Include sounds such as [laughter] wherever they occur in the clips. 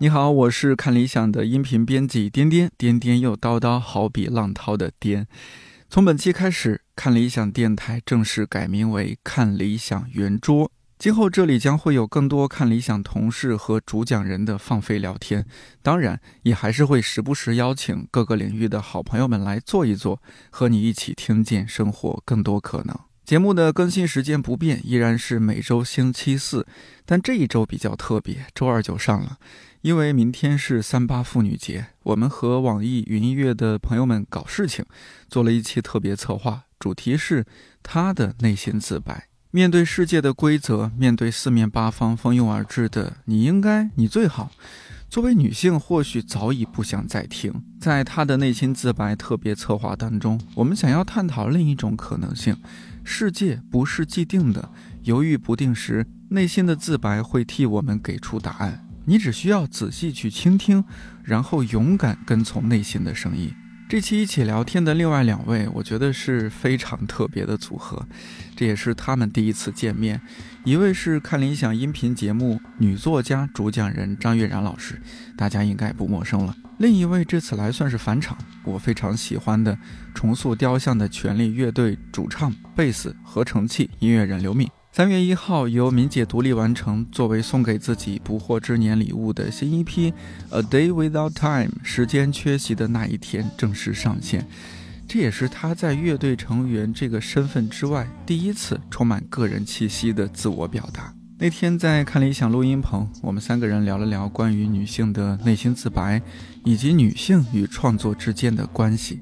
你好，我是看理想的音频编辑颠颠，颠颠又叨叨，好比浪涛的颠。从本期开始，看理想电台正式改名为看理想圆桌。今后这里将会有更多看理想同事和主讲人的放飞聊天，当然也还是会时不时邀请各个领域的好朋友们来坐一坐，和你一起听见生活更多可能。节目的更新时间不变，依然是每周星期四，但这一周比较特别，周二就上了。因为明天是三八妇女节，我们和网易云音乐的朋友们搞事情，做了一期特别策划，主题是她的内心自白。面对世界的规则，面对四面八方蜂拥而至的“你应该，你最好”，作为女性，或许早已不想再听。在她的内心自白特别策划当中，我们想要探讨另一种可能性：世界不是既定的，犹豫不定时，内心的自白会替我们给出答案。你只需要仔细去倾听，然后勇敢跟从内心的声音。这期一起聊天的另外两位，我觉得是非常特别的组合，这也是他们第一次见面。一位是看理想音频节目女作家主讲人张悦然老师，大家应该不陌生了。另一位这次来算是返场，我非常喜欢的重塑雕像的权力乐队主唱、贝斯、合成器音乐人刘敏。三月一号，由敏姐独立完成，作为送给自己不惑之年礼物的新一批《A Day Without Time》时间缺席的那一天正式上线。这也是她在乐队成员这个身份之外第一次充满个人气息的自我表达。那天在看理想录音棚，我们三个人聊了聊关于女性的内心自白，以及女性与创作之间的关系。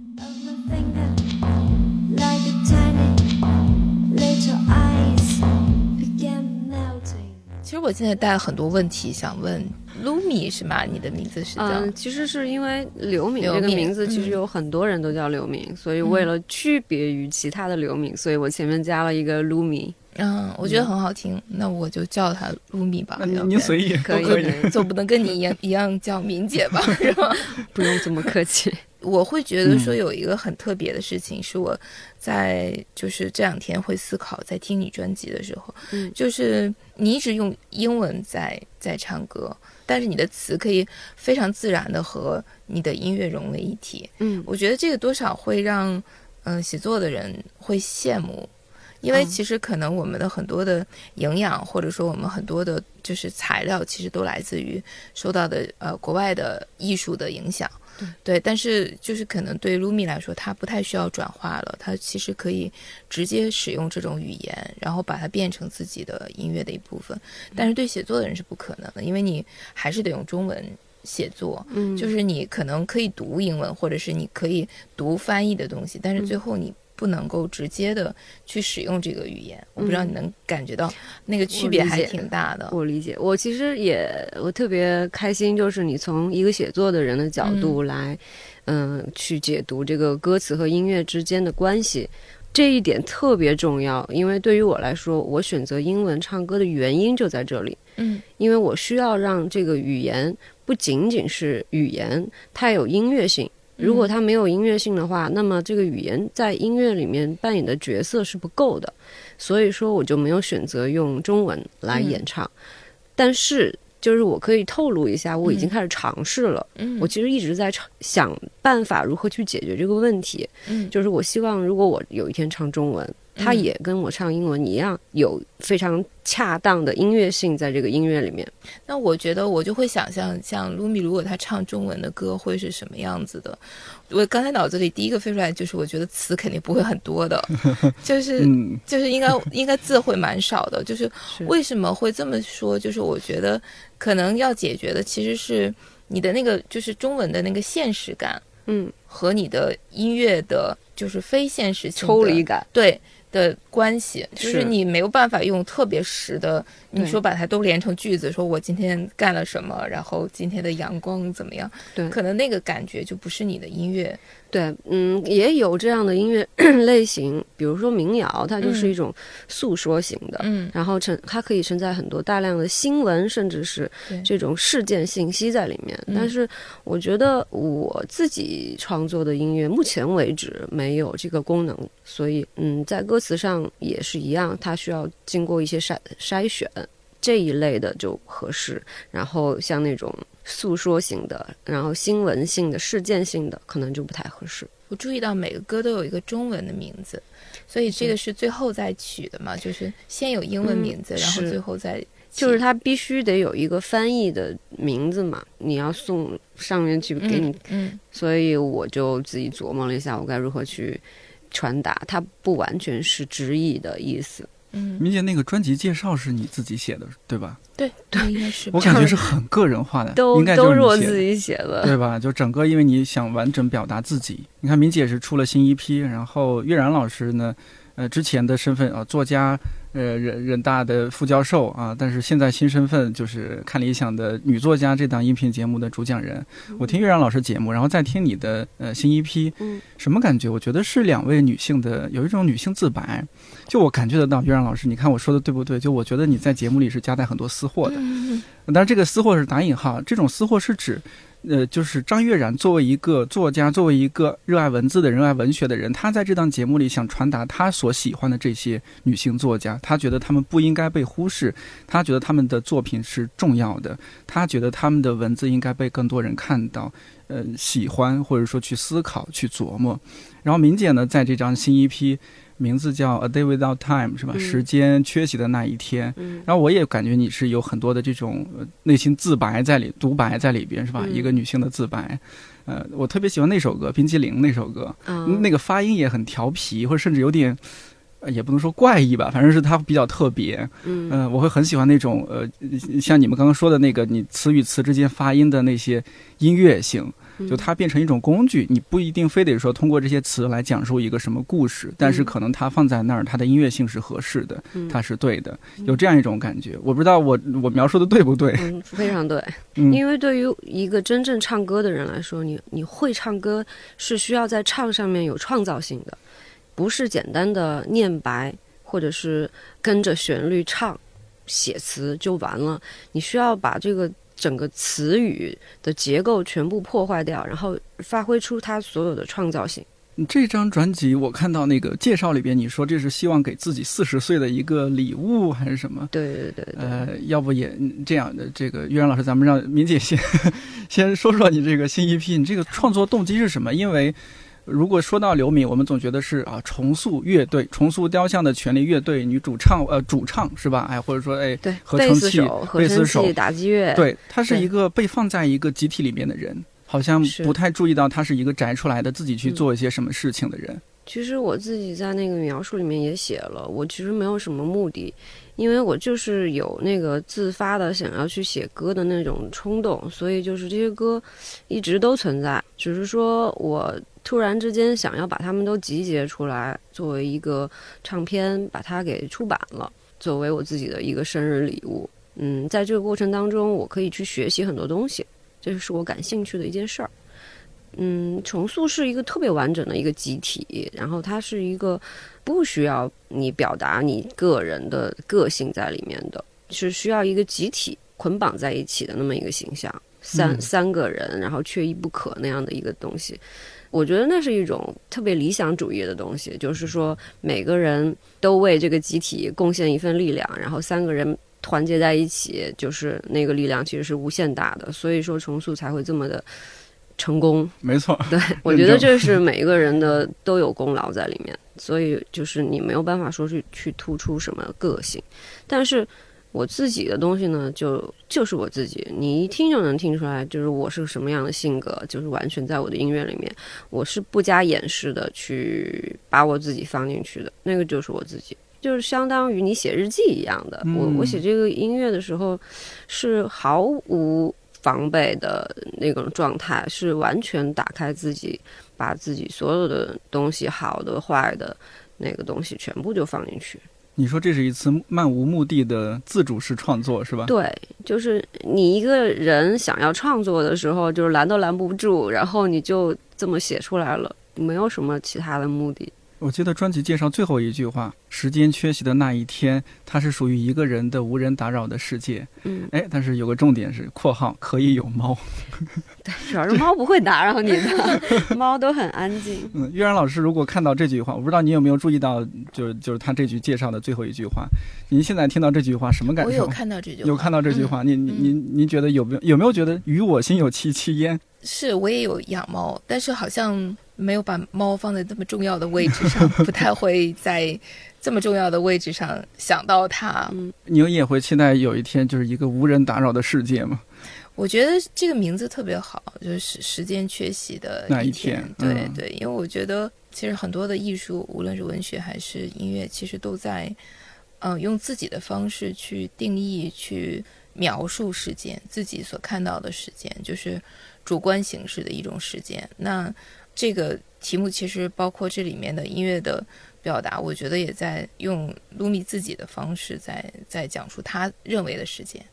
实我现在带了很多问题想问 Lumi 是吗？你的名字是叫？其实是因为刘敏这个名字，其实有很多人都叫刘敏，所以为了区别于其他的刘敏，所以我前面加了一个 Lumi。嗯，我觉得很好听，那我就叫他 Lumi 吧。你随意可以，总不能跟你一样一样叫敏姐吧？是吧？[laughs] 不用这么客气。我会觉得说有一个很特别的事情，是我在就是这两天会思考，在听你专辑的时候，嗯，就是你一直用英文在在唱歌，但是你的词可以非常自然的和你的音乐融为一体，嗯，我觉得这个多少会让嗯写作的人会羡慕，因为其实可能我们的很多的营养，或者说我们很多的就是材料，其实都来自于受到的呃国外的艺术的影响。对，但是就是可能对 Lumi 来说，它不太需要转化了，它其实可以直接使用这种语言，然后把它变成自己的音乐的一部分。但是对写作的人是不可能的，因为你还是得用中文写作，嗯，就是你可能可以读英文，或者是你可以读翻译的东西，但是最后你。不能够直接的去使用这个语言，我不知道你能感觉到那个区别还挺大的。我理解，我其实也我特别开心，就是你从一个写作的人的角度来，嗯，去解读这个歌词和音乐之间的关系，这一点特别重要。因为对于我来说，我选择英文唱歌的原因就在这里。嗯，因为我需要让这个语言不仅仅是语言，它有音乐性。如果它没有音乐性的话，那么这个语言在音乐里面扮演的角色是不够的，所以说我就没有选择用中文来演唱。但是，就是我可以透露一下，我已经开始尝试了。嗯，我其实一直在想办法如何去解决这个问题。嗯，就是我希望，如果我有一天唱中文。他也跟我唱英文一样，有非常恰当的音乐性在这个音乐里面。那我觉得我就会想象，像卢米如果他唱中文的歌会是什么样子的。我刚才脑子里第一个飞出来就是，我觉得词肯定不会很多的，[laughs] 就是就是应该 [laughs] 应该字会蛮少的。就是为什么会这么说？就是我觉得可能要解决的其实是你的那个就是中文的那个现实感，嗯，和你的音乐的就是非现实性抽离感，对。的关系，就是你没有办法用特别实的，你说把它都连成句子，说我今天干了什么，然后今天的阳光怎么样？对，可能那个感觉就不是你的音乐。对，嗯，也有这样的音乐 [clears throat] 类型，比如说民谣，它就是一种诉说型的，嗯，然后承它可以承载很多大量的新闻，甚至是这种事件信息在里面。但是我觉得我自己创作的音乐，目前为止没有这个功能，所以嗯，在歌词上也是一样，它需要经过一些筛筛选这一类的就合适。然后像那种。诉说型的，然后新闻性的、事件性的，可能就不太合适。我注意到每个歌都有一个中文的名字，所以这个是最后再取的嘛，就是先有英文名字，然后最后再。就是它必须得有一个翻译的名字嘛，你要送上面去给你，嗯，所以我就自己琢磨了一下，我该如何去传达，它不完全是直译的意思。嗯，明姐那个专辑介绍是你自己写的，对吧？对对，应该是。我感觉是很个人化的，都应该都是我自己写的，对吧？就整个因为你想完整表达自己，你看明姐是出了新一批，然后岳然老师呢，呃，之前的身份啊，作家。呃，人人大的副教授啊，但是现在新身份就是看理想的女作家这档音频节目的主讲人。我听月亮老师节目，然后再听你的呃新一批，嗯，什么感觉？我觉得是两位女性的有一种女性自白，就我感觉得到。月亮老师，你看我说的对不对？就我觉得你在节目里是夹带很多私货的，当然这个私货是打引号，这种私货是指。呃，就是张悦然作为一个作家，作为一个热爱文字的、热爱文学的人，他在这档节目里想传达他所喜欢的这些女性作家，他觉得他们不应该被忽视，他觉得他们的作品是重要的，他觉得他们的文字应该被更多人看到，呃，喜欢或者说去思考、去琢磨。然后明姐呢，在这张新一批。名字叫《A Day Without Time》是吧？时间缺席的那一天。然后我也感觉你是有很多的这种内心自白在里，独白在里边是吧？一个女性的自白。呃，我特别喜欢那首歌《冰激凌》那首歌，那个发音也很调皮，或者甚至有点，也不能说怪异吧，反正是它比较特别。嗯，我会很喜欢那种呃，像你们刚刚说的那个，你词与词之间发音的那些音乐性。就它变成一种工具，你不一定非得说通过这些词来讲述一个什么故事，但是可能它放在那儿，它的音乐性是合适的，它是对的，有这样一种感觉。我不知道我我描述的对不对？嗯，非常对。[laughs] 因为对于一个真正唱歌的人来说，你你会唱歌是需要在唱上面有创造性的，不是简单的念白或者是跟着旋律唱写词就完了，你需要把这个。整个词语的结构全部破坏掉，然后发挥出它所有的创造性。这张专辑我看到那个介绍里边，你说这是希望给自己四十岁的一个礼物还是什么？对对对。呃，要不也这样的这个岳然老师，咱们让明姐先 [laughs] 先说说你这个新一批，你这个创作动机是什么？因为。如果说到刘敏，我们总觉得是啊，重塑乐队、重塑雕像的权利乐队女主唱，呃，主唱是吧？哎，或者说哎，对，合成器、贝斯手、打击乐，对，他是一个被放在一个集体里面的人，好像不太注意到他是一个宅出来的，自己去做一些什么事情的人。其实我自己在那个描述里面也写了，我其实没有什么目的，因为我就是有那个自发的想要去写歌的那种冲动，所以就是这些歌一直都存在，只是说我。突然之间想要把他们都集结出来，作为一个唱片，把它给出版了，作为我自己的一个生日礼物。嗯，在这个过程当中，我可以去学习很多东西，这是我感兴趣的一件事儿。嗯，重塑是一个特别完整的一个集体，然后它是一个不需要你表达你个人的个性在里面的，是需要一个集体捆绑在一起的那么一个形象，三三个人，然后缺一不可那样的一个东西。我觉得那是一种特别理想主义的东西，就是说每个人都为这个集体贡献一份力量，然后三个人团结在一起，就是那个力量其实是无限大的。所以说重塑才会这么的成功。没错，对 [laughs] 我觉得这是每一个人的都有功劳在里面，所以就是你没有办法说去去突出什么个性，但是。我自己的东西呢，就就是我自己，你一听就能听出来，就是我是什么样的性格，就是完全在我的音乐里面，我是不加掩饰的去把我自己放进去的，那个就是我自己，就是相当于你写日记一样的。我我写这个音乐的时候，是毫无防备的那种状态，是完全打开自己，把自己所有的东西，好的坏的，那个东西全部就放进去。你说这是一次漫无目的的自主式创作是吧？对，就是你一个人想要创作的时候，就是拦都拦不住，然后你就这么写出来了，没有什么其他的目的。我记得专辑介绍最后一句话：“时间缺席的那一天，它是属于一个人的无人打扰的世界。”嗯，哎，但是有个重点是（括号可以有猫）。对，主要是猫不会打扰你的，[laughs] 猫都很安静。嗯，月然老师如果看到这句话，我不知道你有没有注意到，就是就是他这句介绍的最后一句话。您现在听到这句话什么感受？我有看到这句，话，有看到这句话。您您您您觉得有没有有没有觉得与我心有戚戚焉？是我也有养猫，但是好像。没有把猫放在这么重要的位置上，不太会在这么重要的位置上想到它。嗯，你也会期待有一天就是一个无人打扰的世界吗？我觉得这个名字特别好，就是时间缺席的那一天。对对，因为我觉得其实很多的艺术，无论是文学还是音乐，其实都在嗯用自己的方式去定义、去描述时间，自己所看到的时间，就是主观形式的一种时间。那这个题目其实包括这里面的音乐的表达，我觉得也在用卢米自己的方式在在讲述他认为的时间，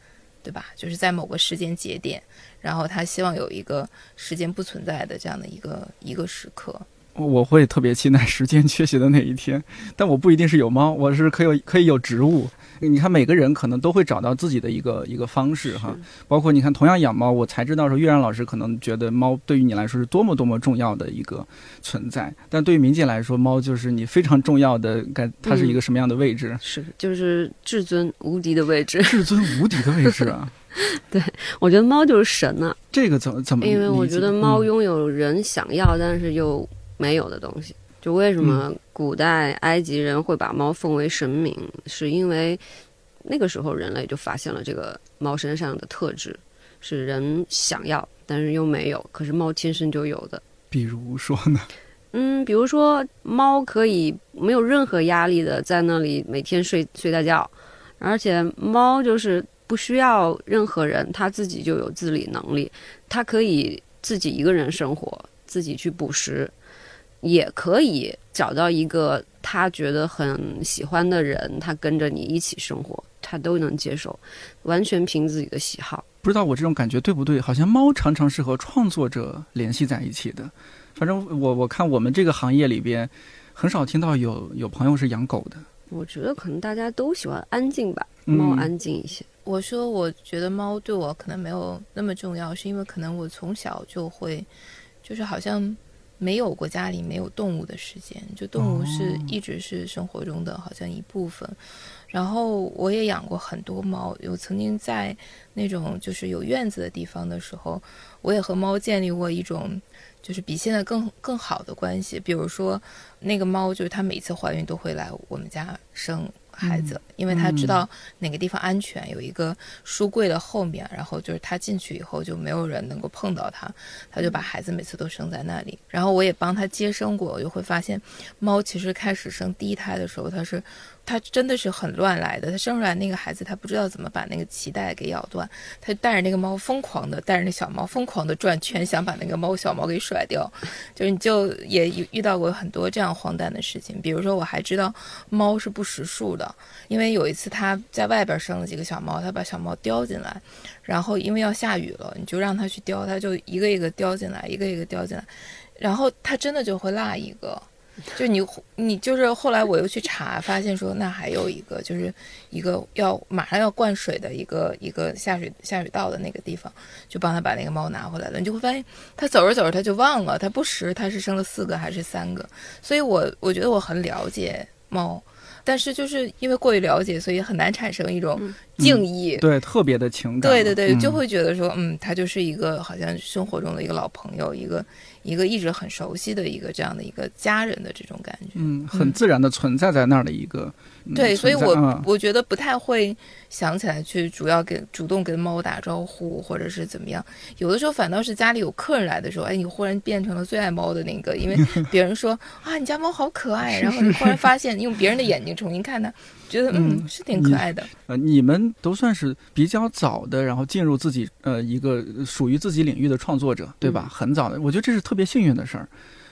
对吧？就是在某个时间节点，然后他希望有一个时间不存在的这样的一个一个时刻。我会特别期待时间缺席的那一天，但我不一定是有猫，我是可以可以有植物。你看，每个人可能都会找到自己的一个一个方式哈。包括你看，同样养猫，我才知道说，月然老师可能觉得猫对于你来说是多么多么重要的一个存在，但对于明姐来说，猫就是你非常重要的，该它是一个什么样的位置？是，就是至尊无敌的位置。[laughs] 至尊无敌的位置啊！[laughs] 对，我觉得猫就是神啊。这个怎么怎么？因为我觉得猫拥有人想要但是又没有的东西。就为什么古代埃及人会把猫奉为神明，是因为那个时候人类就发现了这个猫身上的特质，是人想要但是又没有，可是猫天生就有的。比如说呢？嗯，比如说猫可以没有任何压力的在那里每天睡睡大觉，而且猫就是不需要任何人，它自己就有自理能力，它可以自己一个人生活，自己去捕食。也可以找到一个他觉得很喜欢的人，他跟着你一起生活，他都能接受，完全凭自己的喜好。不知道我这种感觉对不对？好像猫常常是和创作者联系在一起的。反正我我看我们这个行业里边，很少听到有有朋友是养狗的。我觉得可能大家都喜欢安静吧，猫安静一些。我说我觉得猫对我可能没有那么重要，是因为可能我从小就会，就是好像。没有过家里没有动物的时间，就动物是一直是生活中的好像一部分。然后我也养过很多猫，有曾经在那种就是有院子的地方的时候，我也和猫建立过一种就是比现在更更好的关系。比如说那个猫，就是它每次怀孕都会来我们家生。孩子，因为他知道哪个地方安全，有一个书柜的后面，然后就是他进去以后就没有人能够碰到他，他就把孩子每次都生在那里。然后我也帮他接生过，我就会发现，猫其实开始生第一胎的时候，它是。他真的是很乱来的，他生出来那个孩子，他不知道怎么把那个脐带给咬断，他带着那个猫疯狂的带着那小猫疯狂的转圈，想把那个猫小猫给甩掉。就是你就也遇到过很多这样荒诞的事情，比如说我还知道猫是不识数的，因为有一次他在外边生了几个小猫，他把小猫叼进来，然后因为要下雨了，你就让他去叼，他就一个一个叼进来，一个一个叼进来，然后他真的就会落一个。就你，你就是后来我又去查，发现说那还有一个，就是一个要马上要灌水的一个一个下水下水道的那个地方，就帮他把那个猫拿回来了。你就会发现，他走着走着他就忘了，他不识他是生了四个还是三个。所以我我觉得我很了解猫。但是就是因为过于了解，所以很难产生一种敬意，对特别的情感，对对对，就会觉得说，嗯，他就是一个好像生活中的一个老朋友，一个一个一直很熟悉的一个这样的一个家人的这种感觉，嗯，很自然的存在在那儿的一个。对，所以我我觉得不太会想起来去主要给主动跟猫打招呼，或者是怎么样。有的时候反倒是家里有客人来的时候，哎，你忽然变成了最爱猫的那个，因为 [laughs] 别人说啊，你家猫好可爱，然后你忽然发现用别人的眼睛重新看它，觉得嗯是挺可爱的。呃，你们都算是比较早的，然后进入自己呃一个属于自己领域的创作者，对吧？很早的，我觉得这是特别幸运的事儿。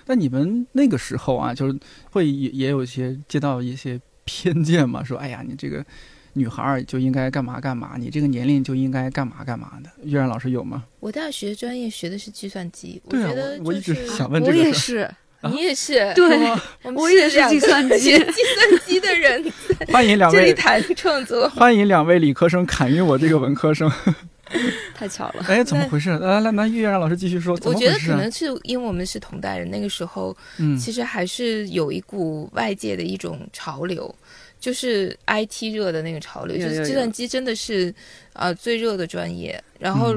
那你们那个时候啊，就是会也也有一些接到一些。偏见嘛，说哎呀，你这个女孩就应该干嘛干嘛，你这个年龄就应该干嘛干嘛的。月然老师有吗？我大学专业学的是计算机，对啊，我一直想问这个。我也是，你也是，对，我我也是计算机计算机的人，[laughs] 欢迎两位这一谈创作，欢迎两位理科生砍晕我这个文科生。[laughs] 太巧了，哎，怎么回事？来来，那岳然老师继续说。我觉得可能是因为我们是同代人，那个时候，嗯，其实还是有一股外界的一种潮流，就是 IT 热的那个潮流，就是计算机真的是啊最热的专业。然后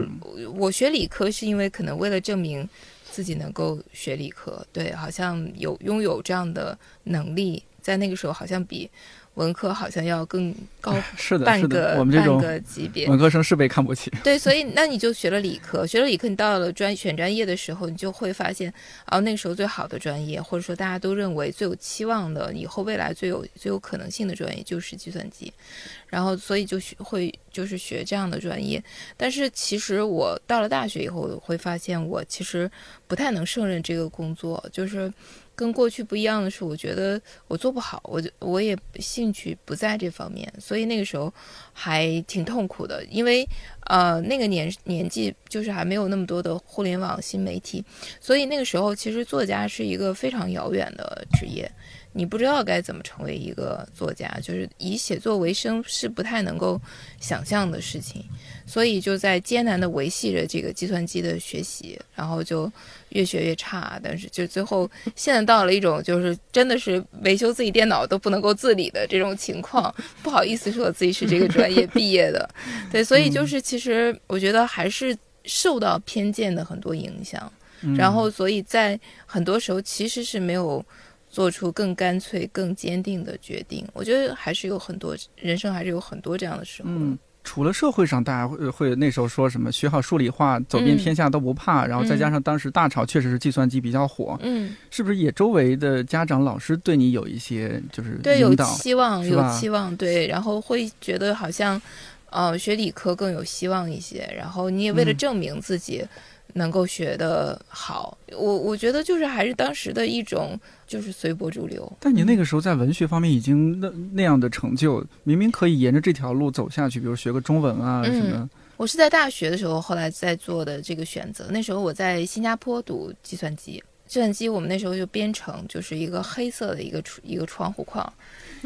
我学理科是因为可能为了证明自己能够学理科，对，好像有拥有这样的能力，在那个时候好像比。文科好像要更高，[laughs] 是的，半个我们这种级别，文科生是被看不起。对，所以那你就学了理科，[laughs] 学了理科，你到了专选专业的时候，你就会发现，哦，那个时候最好的专业，或者说大家都认为最有期望的，以后未来最有最有可能性的专业就是计算机，然后所以就学会就是学这样的专业。但是其实我到了大学以后，会发现我其实不太能胜任这个工作，就是。跟过去不一样的是，我觉得我做不好，我就我也兴趣不在这方面，所以那个时候还挺痛苦的，因为呃那个年年纪就是还没有那么多的互联网新媒体，所以那个时候其实作家是一个非常遥远的职业。你不知道该怎么成为一个作家，就是以写作为生是不太能够想象的事情，所以就在艰难的维系着这个计算机的学习，然后就越学越差，但是就最后现在到了一种就是真的是维修自己电脑都不能够自理的这种情况，不好意思说自己是这个专业毕业的，[laughs] 对，所以就是其实我觉得还是受到偏见的很多影响，然后所以在很多时候其实是没有。做出更干脆、更坚定的决定，我觉得还是有很多人生，还是有很多这样的时候。嗯，除了社会上，大家会会那时候说什么学好数理化，走遍天下都不怕，然后再加上当时大潮确实是计算机比较火，嗯，是不是也周围的家长、老师对你有一些就是对有期望，有期望，对，然后会觉得好像，呃，学理科更有希望一些，然后你也为了证明自己。能够学得好，我我觉得就是还是当时的一种就是随波逐流。但你那个时候在文学方面已经那那样的成就，明明可以沿着这条路走下去，比如学个中文啊什么。我是在大学的时候后来在做的这个选择，那时候我在新加坡读计算机，计算机我们那时候就编程就是一个黑色的一个一个窗户框，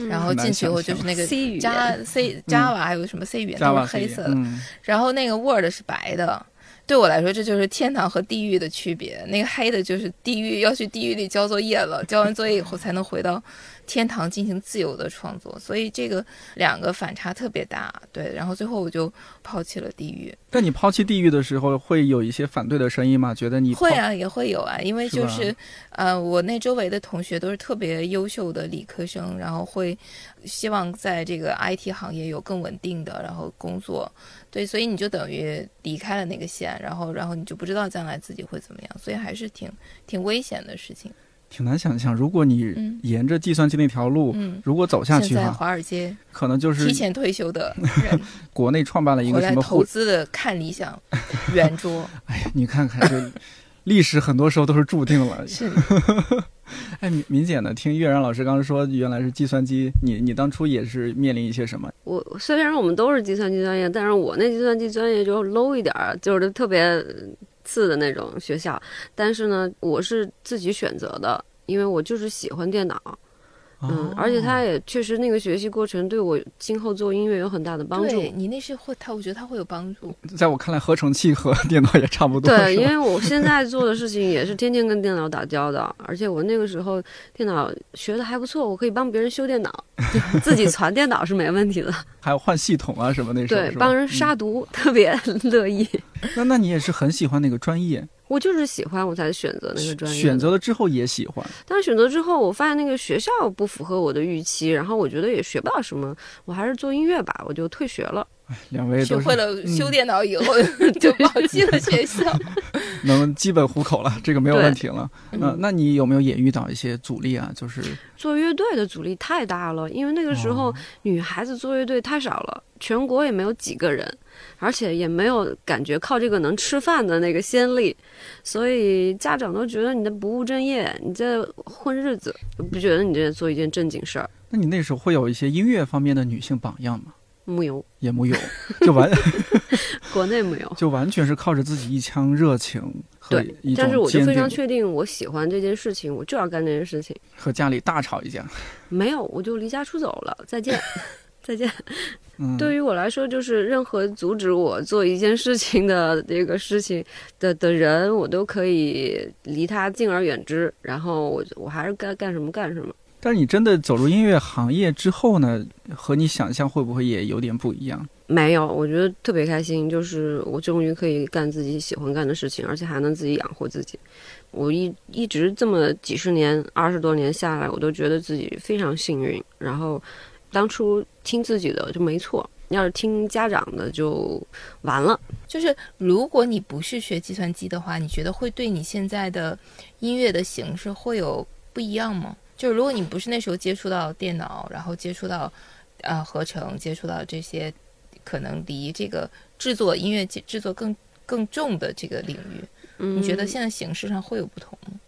然后进去以后就是那个 C 语。加 C Java 还有什么 C 语言都是黑色的，然后那个 Word 是白的。对我来说，这就是天堂和地狱的区别。那个黑的就是地狱，要去地狱里交作业了，交完作业以后才能回到。天堂进行自由的创作，所以这个两个反差特别大，对。然后最后我就抛弃了地狱。但你抛弃地狱的时候，会有一些反对的声音吗？觉得你会啊，也会有啊，因为就是呃，我那周围的同学都是特别优秀的理科生，然后会希望在这个 IT 行业有更稳定的然后工作，对，所以你就等于离开了那个线，然后然后你就不知道将来自己会怎么样，所以还是挺挺危险的事情。挺难想象，如果你沿着计算机那条路，如果走下去在华尔街可能就是提前退休的人，[laughs] 国内创办了一个什么投资的看理想 [laughs] 圆桌。哎呀，你看看这历史，很多时候都是注定了。[laughs] 是。哎，明明姐呢？听岳然老师刚刚说，原来是计算机，你你当初也是面临一些什么？我虽然我们都是计算机专业，但是我那计算机专业就 low 一点儿，就是特别。次的那种学校，但是呢，我是自己选择的，因为我就是喜欢电脑。嗯，而且他也确实那个学习过程对我今后做音乐有很大的帮助。对你那是会，他我觉得他会有帮助。在我看来，合成器和电脑也差不多。对，因为我现在做的事情也是天天跟电脑打交道，而且我那个时候电脑学的还不错，我可以帮别人修电脑，[laughs] 自己传电脑是没问题的。还有换系统啊什么那时候。对，帮人杀毒特别 [laughs] 乐意。[laughs] 那那你也是很喜欢那个专业？我就是喜欢，我才选择那个专业。选择了之后也喜欢，但是选择之后，我发现那个学校不符合我的预期，然后我觉得也学不到什么，我还是做音乐吧，我就退学了。[laughs] 两位学会了修电脑以后，就 [laughs] 忘记了学校，[laughs] 能基本糊口了，这个没有问题了。嗯，那你有没有也遇到一些阻力啊？就是做乐队的阻力太大了，因为那个时候女孩子做乐队太少了，全国也没有几个人。而且也没有感觉靠这个能吃饭的那个先例，所以家长都觉得你在不务正业，你在混日子，不觉得你在做一件正经事儿。那你那时候会有一些音乐方面的女性榜样吗？木有，也木有，就完，[laughs] 国内没有，就完全是靠着自己一腔热情和对但是我就非常确定，我喜欢这件事情，我就要干这件事情。和家里大吵一架。没有，我就离家出走了，再见，[laughs] 再见。嗯，对于我来说，就是任何阻止我做一件事情的这个事情的的人，我都可以离他敬而远之。然后我我还是该干什么干什么。但是你真的走入音乐行业之后呢，和你想象会不会也有点不一样？没有，我觉得特别开心，就是我终于可以干自己喜欢干的事情，而且还能自己养活自己。我一一直这么几十年、二十多年下来，我都觉得自己非常幸运。然后当初听自己的就没错，要是听家长的就完了。就是如果你不是学计算机的话，你觉得会对你现在的音乐的形式会有不一样吗？就是如果你不是那时候接触到电脑，然后接触到呃合成，接触到这些可能离这个制作音乐制制作更更重的这个领域，嗯你觉得现在形式上会有不同吗？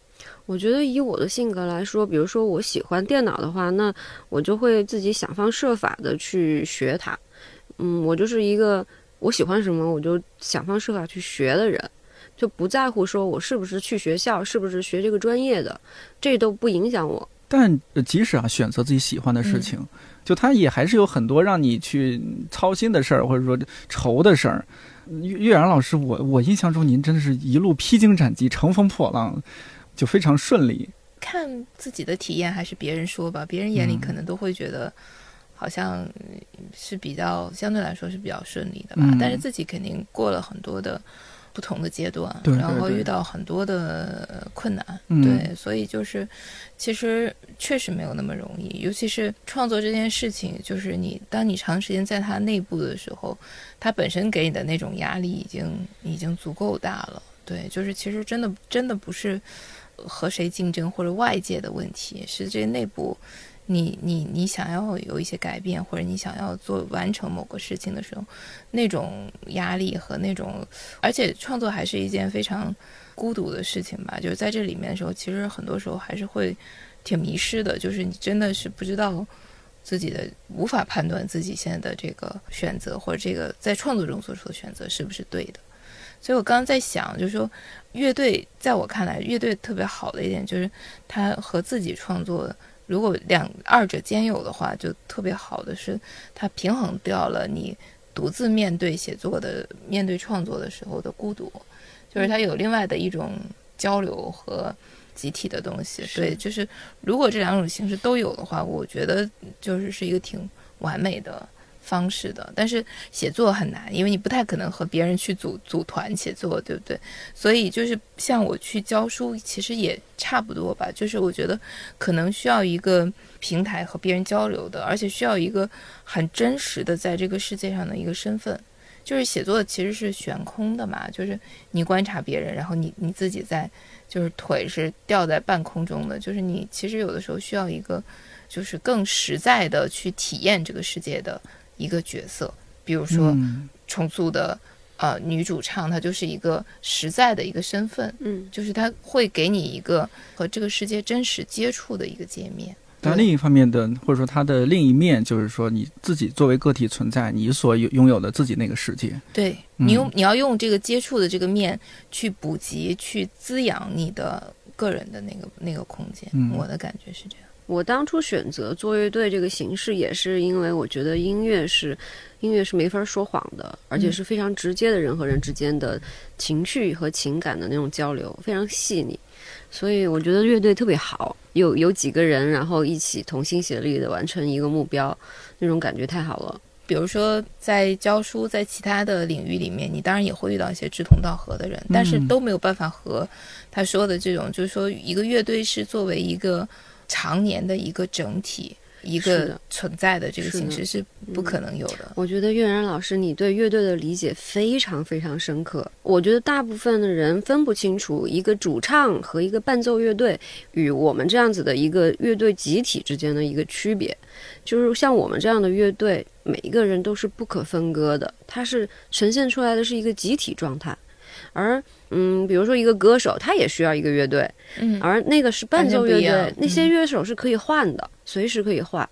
我觉得以我的性格来说，比如说我喜欢电脑的话，那我就会自己想方设法的去学它。嗯，我就是一个我喜欢什么我就想方设法去学的人，就不在乎说我是不是去学校，是不是学这个专业的，这都不影响我。但呃即使啊选择自己喜欢的事情，就它也还是有很多让你去操心的事儿，或者说愁的事儿。岳岳然老师，我我印象中您真的是一路披荆斩棘、乘风破浪，就非常顺利。看自己的体验还是别人说吧，别人眼里嗯可能都会觉得好像是比较相对来说是比较顺利的吧，嗯但是自己肯定过了很多的不同的阶段，对对然后遇到很多的呃困难，嗯对，所以就是其实确实没有那么容易，尤其是创作这件事情，就是你当你长时间在它内部的时候，它本身给你的那种压力已经已经足够大了，对，就是其实真的真的不是。和谁竞争或者外界的问题，是这内部你你你想要有一些改变，或者你想要做完成某个事情的时候，那种压力和那种，而且创作还是一件非常孤独的事情吧。就是在这里面的时候，其实很多时候还是会挺迷失的，就是你真的是不知道自己的，无法判断自己现在的这个选择或者这个在创作中做出的选择是不是对的。所以我刚刚在想，就是说，乐队在我看来，乐队特别好的一点就是，它和自己创作，如果两二者兼有的话，就特别好的是，它平衡掉了你独自面对写作的、面对创作的时候的孤独，就是它有另外的一种交流和集体的东西。是对，就是如果这两种形式都有的话，我觉得就是是一个挺完美的。方式的，但是写作很难，因为你不太可能和别人去组组团写作，对不对？所以就是像我去教书，其实也差不多吧。就是我觉得可能需要一个平台和别人交流的，而且需要一个很真实的在这个世界上的一个身份。就是写作其实是悬空的嘛，就是你观察别人，然后你你自己在，就是腿是吊在半空中的，就是你其实有的时候需要一个，就是更实在的去体验这个世界的。一个角色，比如说嗯重塑的呃女主唱，她就是一个实在的一个身份，嗯，就是她会给你一个和这个世界真实接触的一个界面。但另一方面的，或者说它的另一面，就是说你自己作为个体存在，你所有拥有的自己那个世界。对你用你要用这个接触的这个面去补给、去滋养你的个人的那个那个空间。嗯我的感觉是这样。我当初选择做乐队这个形式，也是因为我觉得音乐是音乐是没法说谎的，而且是非常直接的人和人之间的情绪和情感的那种交流，非常细腻。所以我觉得乐队特别好，有有几个人，然后一起同心协力的完成一个目标，那种感觉太好了。比如说，在教书，在其他的领域里面，你当然也会遇到一些志同道合的人，但是都没有办法和他说的这种，就是说，一个乐队是作为一个常年的一个整体，一个存在的这个形式是不可能有的。我觉得岳然老师，你对乐队的理解非常非常深刻。我觉得大部分的人分不清楚一个主唱和一个伴奏乐队与我们这样子的一个乐队集体之间的一个区别。就是像我们这样的乐队，每一个人都是不可分割的，它是呈现出来的是一个集体状态。而嗯，比如说一个歌手，他也需要一个乐队，嗯，而那个是伴奏乐队，那些乐手是可以换的，随时可以换。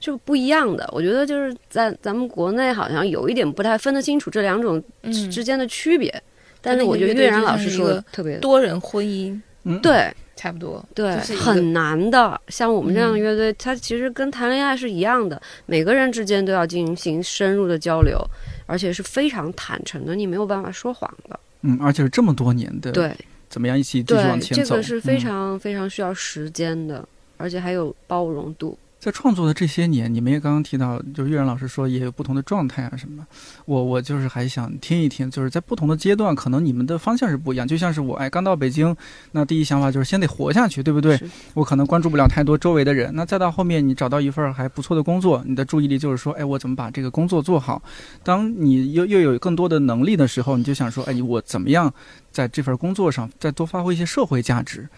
就不一样的。我觉得就是在咱们国内好像有一点不太分得清楚这两种之间的区别。但是我觉得岳然老师说的特别多人婚姻，对，差不多，对，很难的。像我们这样的乐队，它其实跟谈恋爱是一样的，每个人之间都要进行深入的交流，而且是非常坦诚的，你没有办法说谎的。嗯，而且是这么多年的，对，怎么样一起继续往前走？这个是非常非常需要时间的，而且还有包容度。在创作的这些年，你们也刚刚提到，就是岳然老师说也有不同的状态啊什么。我我就是还想听一听，就是在不同的阶段，可能你们的方向是不一样。就像是我哎刚到北京，那第一想法就是先得活下去，对不对？我可能关注不了太多周围的人。那再到后面你找到一份还不错的工作，你的注意力就是说，哎我怎么把这个工作做好？当你又又有更多的能力的时候，你就想说，哎我怎么样在这份工作上再多发挥一些社会价值？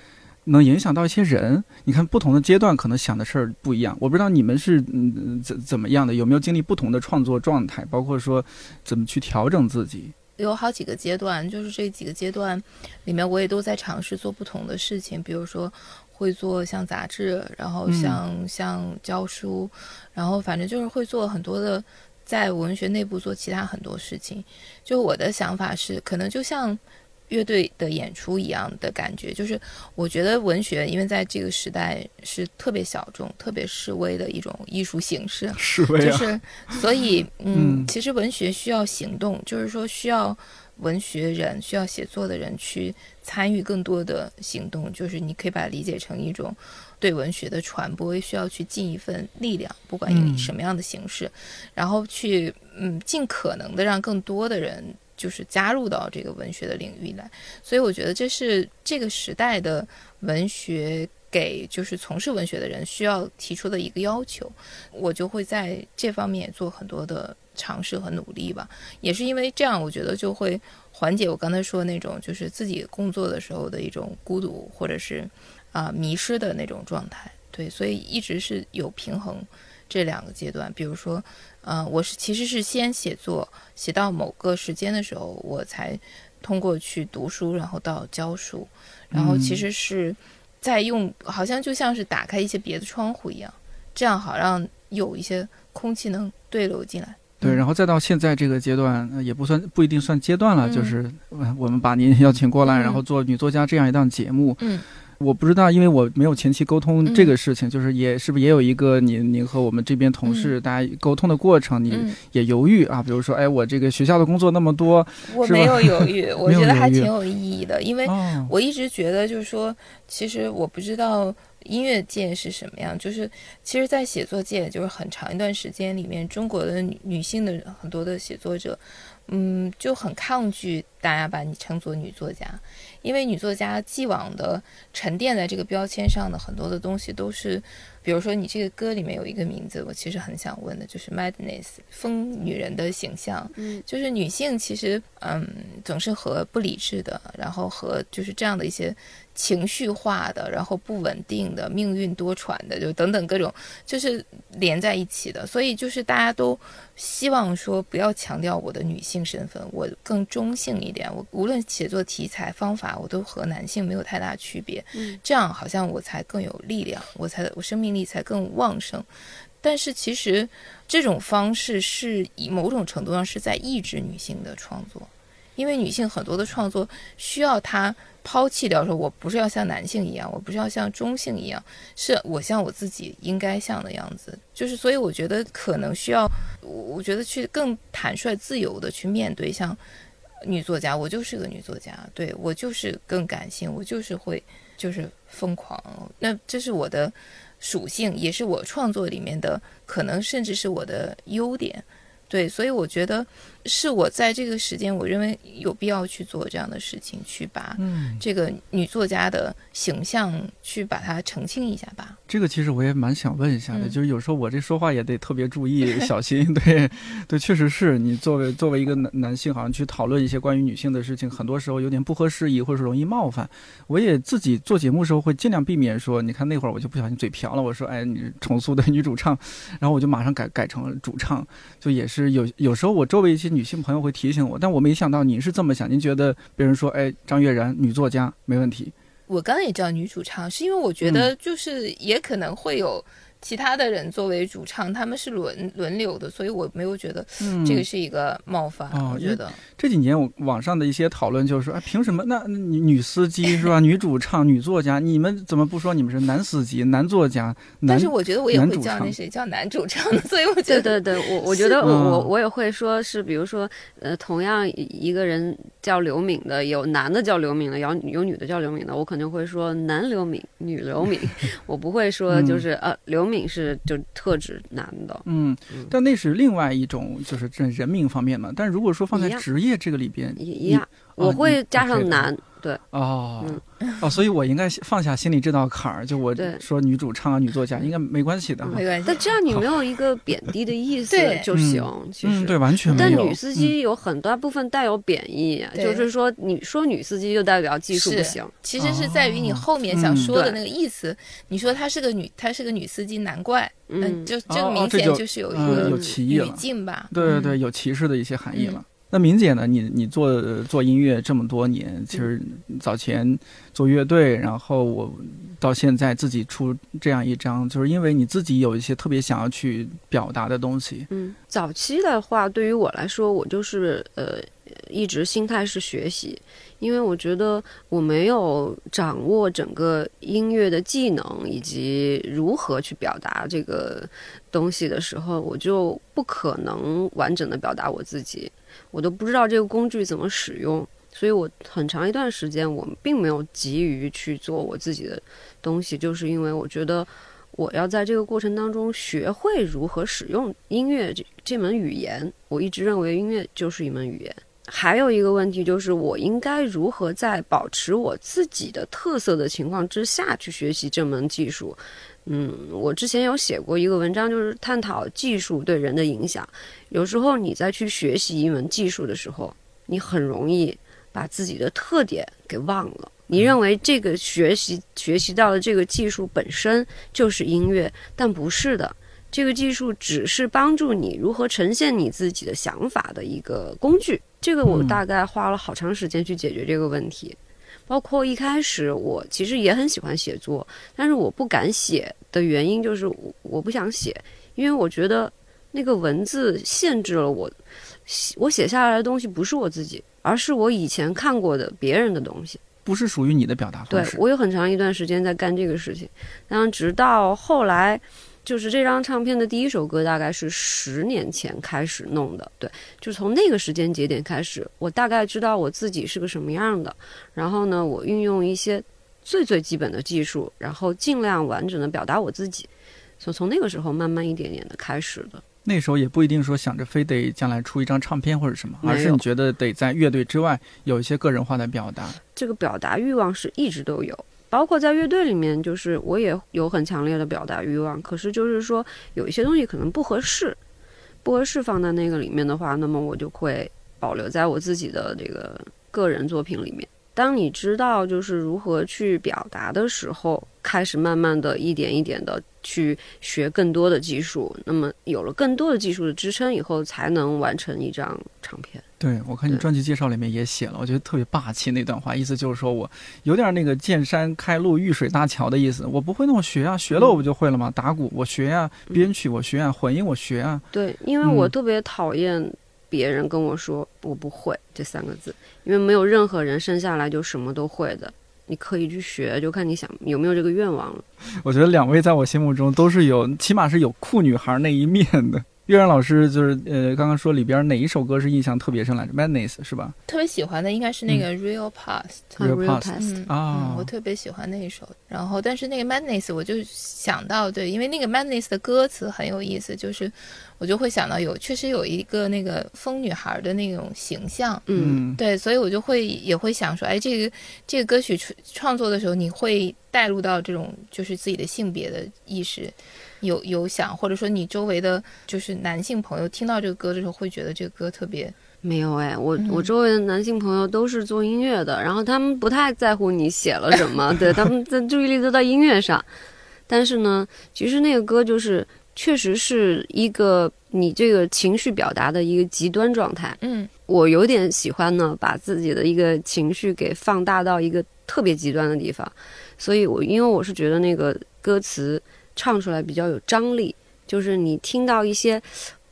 能影响到一些人，你看不同的阶段可能想的事儿不一样。我不知道你们是嗯怎怎么样的，有没有经历不同的创作状态，包括说怎么去调整自己。有好几个阶段，就是这几个阶段里面，我也都在尝试做不同的事情，比如说会做像杂志，然后像像教书，然后反正就是会做很多的在文学内部做其他很多事情。就我的想法是，可能就像。乐队的演出一样的感觉，就是我觉得文学，因为在这个时代是特别小众、特别示威的一种艺术形式，示威啊，就是所以，嗯，其实文学需要行动，就是说需要文学人、需要写作的人去参与更多的行动，就是你可以把它理解成一种对文学的传播，需要去尽一份力量，不管以什么样的形式，然后去，嗯，尽可能的让更多的人。就是加入到这个文学的领域来，所以我觉得这是这个时代的文学给就是从事文学的人需要提出的一个要求。我就会在这方面做很多的尝试和努力吧。也是因为这样，我觉得就会缓解我刚才说的那种就是自己工作的时候的一种孤独或者是啊迷失的那种状态。对，所以一直是有平衡这两个阶段。比如说。嗯，我是其实是先写作，写到某个时间的时候，我才通过去读书，然后到教书，然后其实是在用，好像就像是打开一些别的窗户一样，这样好让有一些空气能对流进来。对，然后再到现在这个阶段，也不算不一定算阶段了，就是我们把您邀请过来，然后做女作家这样一档节目。嗯。我不知道，因为我没有前期沟通这个事情，就是也是不是也有一个您您和我们这边同事大家沟通的过程，你也犹豫啊？比如说，哎，我这个学校的工作那么多，我没有犹豫，[laughs] 我觉得还挺有意义的，因为我一直觉得就是说，其实我不知道音乐界是什么样，就是其实，在写作界，就是很长一段时间里面，中国的女女性的很多的写作者，嗯，就很抗拒大家把你称作女作家。因为女作家既往的沉淀在这个标签上的很多的东西都是，比如说你这个歌里面有一个名字，我其实很想问的就是 Madness 疯女人的形象，嗯，就是女性其实嗯总是和不理智的，然后和就是这样的一些。情绪化的，然后不稳定的，命运多舛的，就等等各种，就是连在一起的。所以就是大家都希望说，不要强调我的女性身份，我更中性一点。我无论写作题材方法，我都和男性没有太大区别。嗯，这样好像我才更有力量，我才我生命力才更旺盛。但是其实这种方式是以某种程度上是在抑制女性的创作，因为女性很多的创作需要她。抛弃掉说，我不是要像男性一样，我不是要像中性一样，是我像我自己应该像的样子。就是，所以我觉得可能需要，我觉得去更坦率、自由的去面对，像女作家，我就是个女作家，对我就是更感性，我就是会就是疯狂。那这是我的属性，也是我创作里面的可能，甚至是我的优点。对，所以我觉得。是我在这个时间，我认为有必要去做这样的事情，去把这个女作家的形象去把它澄清一下吧。这个其实我也蛮想问一下的，就是有时候我这说话也得特别注意 [laughs] 小心。对，对，确实是你作为作为一个男男性，好像去讨论一些关于女性的事情，很多时候有点不合时宜，或者是容易冒犯。我也自己做节目时候会尽量避免说，你看那会儿我就不小心嘴瓢了，我说哎，你重塑的女主唱，然后我就马上改改成了主唱，就也是有有时候我周围一些。女性朋友会提醒我，但我没想到您是这么想。您觉得别人说，哎，张悦然女作家没问题。我刚刚也叫女主唱，是因为我觉得就是也可能会有其他的人作为主唱，他们是轮轮流的，所以我没有觉得这个是一个冒犯。我觉得这几年我网上的一些讨论就是说，哎，凭什么那女女司机是吧？[laughs] 女主唱、女作家，你们怎么不说你们是男司机、男作家？但是我觉得我也会叫那谁叫男主唱，所以我觉得对对对，[laughs] 我我觉得我我我也会说是，比如说呃，同样一个人叫刘敏的，有男的叫刘敏的，有有女的叫刘敏的，我肯定会说男刘敏、女刘敏，[laughs] 我不会说就是呃刘。敏是就特指男的，嗯，但那是另外一种，就是这人名方面嘛。但如果说放在职业这个里边，一样，我会加上男。对哦，哦，所以我应该放下心里这道坎儿，就我说女主唱啊，女作家应该没关系的，没关系。但这样你没有一个贬低的意思就行，其实对，完全没有。但女司机有很大部分带有贬义，就是说你说女司机就代表技术不行，其实是在于你后面想说的那个意思。你说她是个女，她是个女司机，难怪，嗯，就这个明显就是有一个语境吧？对对对，有歧视的一些含义了。那明姐呢？你你做做音乐这么多年，其实早前做乐队，然后我到现在自己出这样一张，就是因为你自己有一些特别想要去表达的东西。嗯，早期的话，对于我来说，我就是呃，一直心态是学习，因为我觉得我没有掌握整个音乐的技能以及如何去表达这个东西的时候，我就不可能完整的表达我自己。我都不知道这个工具怎么使用，所以我很长一段时间我并没有急于去做我自己的东西，就是因为我觉得我要在这个过程当中学会如何使用音乐这这门语言。我一直认为音乐就是一门语言。还有一个问题就是，我应该如何在保持我自己的特色的情况之下去学习这门技术？嗯，我之前有写过一个文章，就是探讨技术对人的影响。有时候你在去学习一门技术的时候，你很容易把自己的特点给忘了。你认为这个学习学习到的这个技术本身就是音乐，但不是的。这个技术只是帮助你如何呈现你自己的想法的一个工具。这个我大概花了好长时间去解决这个问题。包括一开始我其实也很喜欢写作，但是我不敢写的原因就是我不想写，因为我觉得那个文字限制了我，我写下来的东西不是我自己，而是我以前看过的别人的东西，不是属于你的表达方式。对我有很长一段时间在干这个事情，然后直到后来。就是这张唱片的第一首歌，大概是十年前开始弄的。对，就从那个时间节点开始，我大概知道我自己是个什么样的。然后呢，我运用一些最最基本的技术，然后尽量完整的表达我自己。从从那个时候慢慢一点点的开始的。那时候也不一定说想着非得将来出一张唱片或者什么，而是你觉得得在乐队之外有一些个人化的表达。这个表达欲望是一直都有。包括在乐队里面，就是我也有很强烈的表达欲望，可是就是说有一些东西可能不合适，不合适放在那个里面的话，那么我就会保留在我自己的这个个人作品里面。当你知道就是如何去表达的时候，开始慢慢的一点一点的去学更多的技术，那么有了更多的技术的支撑以后，才能完成一张唱片。对，我看你专辑介绍里面也写了，我觉得特别霸气那段话，意思就是说我有点那个见山开路、遇水搭桥的意思。我不会那我学啊，学了我不就会了吗？打鼓我学啊，编曲我学啊，混音我学啊。对，因为我特别讨厌别人跟我说我不会这三个字，因为没有任何人生下来就什么都会的。你可以去学，就看你想有没有这个愿望了。我觉得两位在我心目中都是有，起码是有酷女孩那一面的。岳然老师就是呃，刚刚说里边哪一首歌是印象特别深来着？Madness 是吧？特别喜欢的应该是那个 Real Past。Real Past 啊，我特别喜欢那一首。然后，但是那个 Madness 我就想到，对，因为那个 Madness 的歌词很有意思，就是我就会想到有确实有一个那个疯女孩的那种形象，嗯，对，所以我就会也会想说，哎，这个这个歌曲创作的时候，你会带入到这种就是自己的性别的意识。有有想，或者说你周围的就是男性朋友听到这个歌的时候，会觉得这个歌特别没有哎，我我周围的男性朋友都是做音乐的，然后他们不太在乎你写了什么，对他们的注意力都在音乐上。但是呢，其实那个歌就是确实是一个你这个情绪表达的一个极端状态。嗯，我有点喜欢呢，把自己的一个情绪给放大到一个特别极端的地方，所以我因为我是觉得那个歌词。唱出来比较有张力。就是你听到一些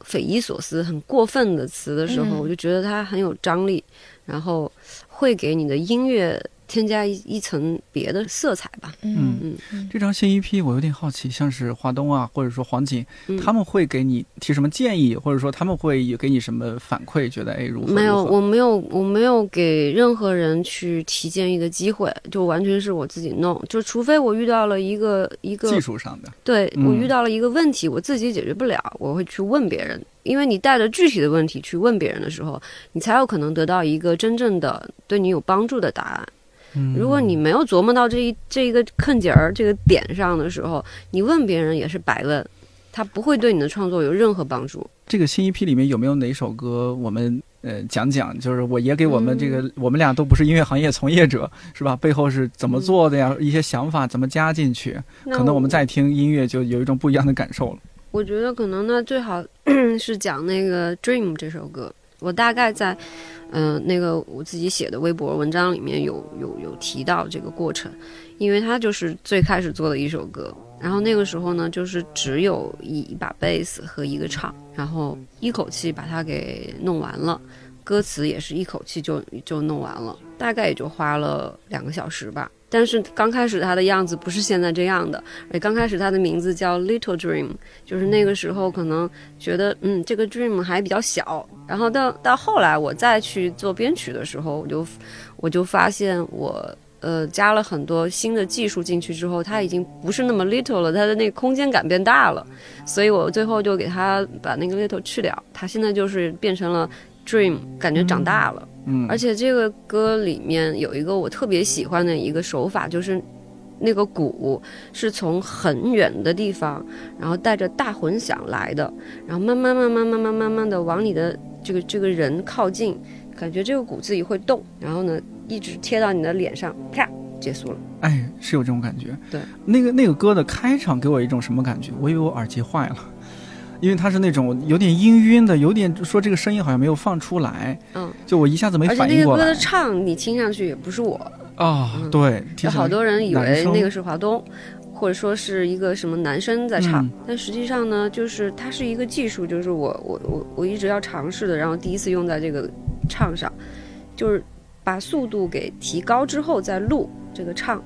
匪夷所思、很过分的词的时候，嗯我就觉得它很有张力，然后会给你的音乐添加一一层别的色彩吧。嗯嗯这张新 EP 我有点好奇，像是华东啊，或者说黄景，嗯，他们会给你提什么建议，或者说他们会有给你什么反馈？觉得哎如何？没有，我没有，我没有给任何人去提建议的机会，就完全是我自己弄。就除非我遇到了一个一个技术上的，对嗯我遇到了一个问题，我自己解决不了，我会去问别人。因为你带着具体的问题去问别人的时候，你才有可能得到一个真正的对你有帮助的答案。嗯如果你没有琢磨到这一这一个坑节儿这个点上的时候，你问别人也是白问，他不会对你的创作有任何帮助。这个新一批里面有没有哪首歌我们呃讲讲？就是我也给我们这个、我们俩都不是音乐行业从业者，是吧？背后是怎么做的呀？一些想法怎么加进去？可能我们再听音乐就有一种不一样的感受了。我觉得可能呢，最好 [clears throat] 是讲那个《Dream》这首歌。我大概在，嗯、那个我自己写的微博文章里面有有有提到这个过程，因为他就是最开始做的一首歌。然后那个时候呢，就是只有一一把贝斯和一个唱，然后一口气把它给弄完了，歌词也是一口气就就弄完了，大概也就花了两个小时吧。但是刚开始它的样子不是现在这样的，而刚开始它的名字叫 Little Dream，就是那个时候可能觉得嗯这个 dream 还比较小，然后到到后来我再去做编曲的时候，我就我就发现我呃加了很多新的技术进去之后，它已经不是那么 little 了，它的那个空间感变大了，所以我最后就给它把那个 little 去掉，它现在就是变成了 dream，感觉长大了。嗯，而且这个歌里面有一个我特别喜欢的一个手法，就是那个鼓是从很远的地方，然后带着大混响来的，然后慢慢慢慢慢慢慢慢的往你的这个这个人靠近，感觉这个鼓自己会动，然后呢一直贴到你的脸上，啪结束了。哎，是有这种感觉。对，那个那个歌的开场给我一种什么感觉？我以为我耳机坏了，因为他是那种有点氤氲的，有点说这个声音好像没有放出来，嗯，就我一下子没而且反应过来。那个歌的。唱你听上去也不是我，啊、嗯。对，好多人以为那个是华东，或者说是一个什么男生在唱，嗯。但实际上呢，就是它是一个技术，就是我我我我一直要尝试的，然后第一次用在这个唱上，就是把速度给提高之后再录这个唱。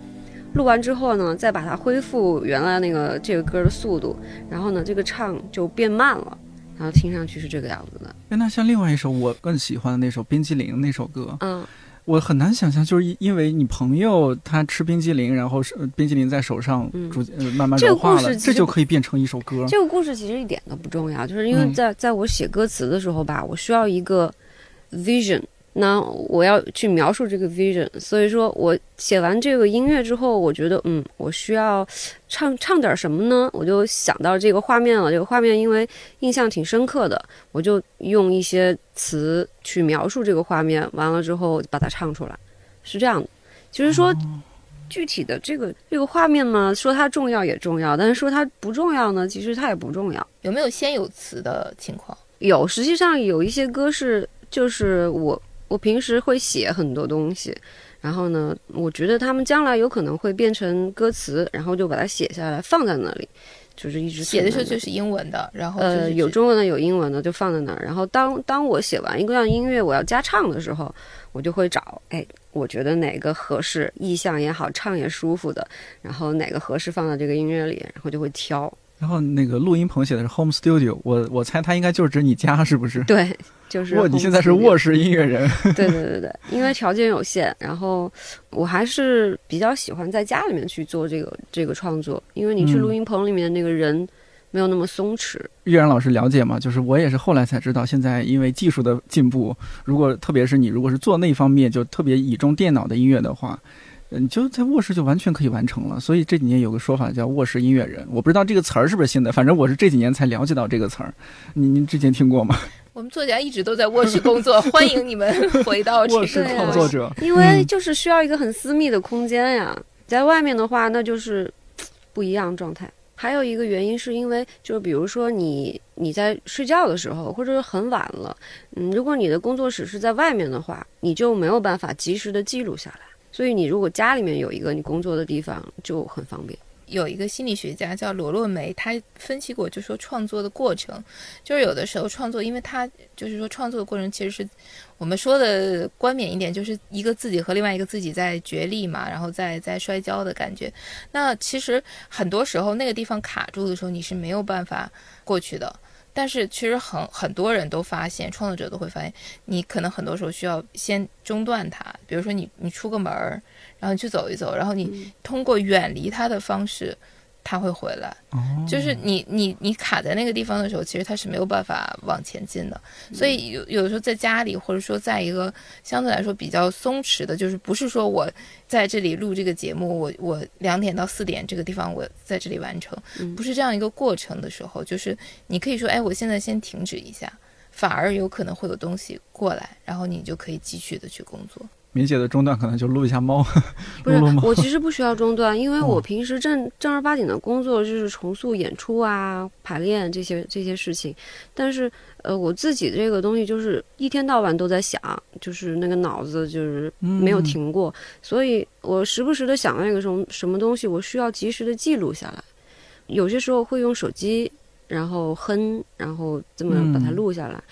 录完之后呢，再把它恢复原来那个这个歌的速度，然后呢，这个唱就变慢了，然后听上去是这个样子的。哎那像另外一首我更喜欢的那首《冰激凌》那首歌，嗯，我很难想象，就是因因为你朋友他吃冰激凌，然后是、呃冰激凌在手上嗯逐、呃慢慢这个融化了，这故事这就可以变成一首歌。这个故事其实一点都不重要，就是因为嗯在在我写歌词的时候吧，我需要一个 vision，那我要去描述这个 vision，所以说我写完这个音乐之后，我觉得嗯，我需要唱唱点什么呢？我就想到这个画面了，这个画面因为印象挺深刻的，我就用一些词去描述这个画面，完了之后把它唱出来，是这样的，就是说。具体的这个这个画面嘛，说它重要也重要，但是说它不重要呢，其实它也不重要。有没有先有词的情况？有，实际上有一些歌是，就是我我平时会写很多东西，然后呢，我觉得他们将来有可能会变成歌词，然后就把它写下来放在那里，就是一直写的时候就是英文的，然后就是呃，有中文的，有英文的，就放在那儿。然后当当我写完一个样音乐，我要加唱的时候，我就会找，哎，我觉得哪个合适，意象也好，唱也舒服的，然后哪个合适放到这个音乐里，然后就会挑。然后那个录音棚写的是 home studio，我我猜它应该就是指你家，是不是？对，就是哇，你现在是卧室音乐人，对对对对，因为条件有限，然后我还是比较喜欢在家里面去做这个这个创作，因为你去嗯录音棚里面那个人没有那么松弛。玉然老师了解吗？就是我也是后来才知道，现在因为技术的进步，如果特别是你如果是做那方面就特别倚重电脑的音乐的话，呃你就在卧室就完全可以完成了。所以这几年有个说法叫卧室音乐人，我不知道这个词儿是不是新的，反正我是这几年才了解到这个词儿。您您之前听过吗？[laughs] 我们作家一直都在卧室工作，欢迎你们 [laughs] 回到这卧室创作者，因为嗯就是需要一个很私密的空间呀，在外面的话，那就是不一样状态。还有一个原因是因为，就是比如说你你在睡觉的时候，或者是很晚了，嗯，如果你的工作室是在外面的话，你就没有办法及时的记录下来。所以你如果家里面有一个你工作的地方，就很方便。有一个心理学家叫罗洛梅，他分析过，就说创作的过程，就是有的时候创作，因为他就是说创作的过程其实是我们说的冠冕一点，就是一个自己和另外一个自己在角力嘛，然后在在摔跤的感觉。那其实很多时候那个地方卡住的时候，你是没有办法过去的。但是其实很很多人都发现，创作者都会发现，你可能很多时候需要先中断它，比如说你你出个门儿。然后你去走一走，然后你通过远离它的方式，他会回来。就是你你你卡在那个地方的时候，其实他是没有办法往前进的。所以有有的时候在家里，或者说在一个相对来说比较松弛的，就是不是说我在这里录这个节目，我我两点到四点这个地方我在这里完成，不是这样一个过程的时候，就是你可以说，哎，我现在先停止一下，反而有可能会有东西过来，然后你就可以继续的去工作。明姐的中断可能就录一下猫，不是我其实不需要中断，因为我平时正正儿八经的工作就是重塑演出啊、排练这些这些事情。但是呃，我自己这个东西就是一天到晚都在想，就是那个脑子就是没有停过，所以我时不时的想那个什么什么东西，我需要及时的记录下来。有些时候会用手机，然后哼，然后这么把它录下来。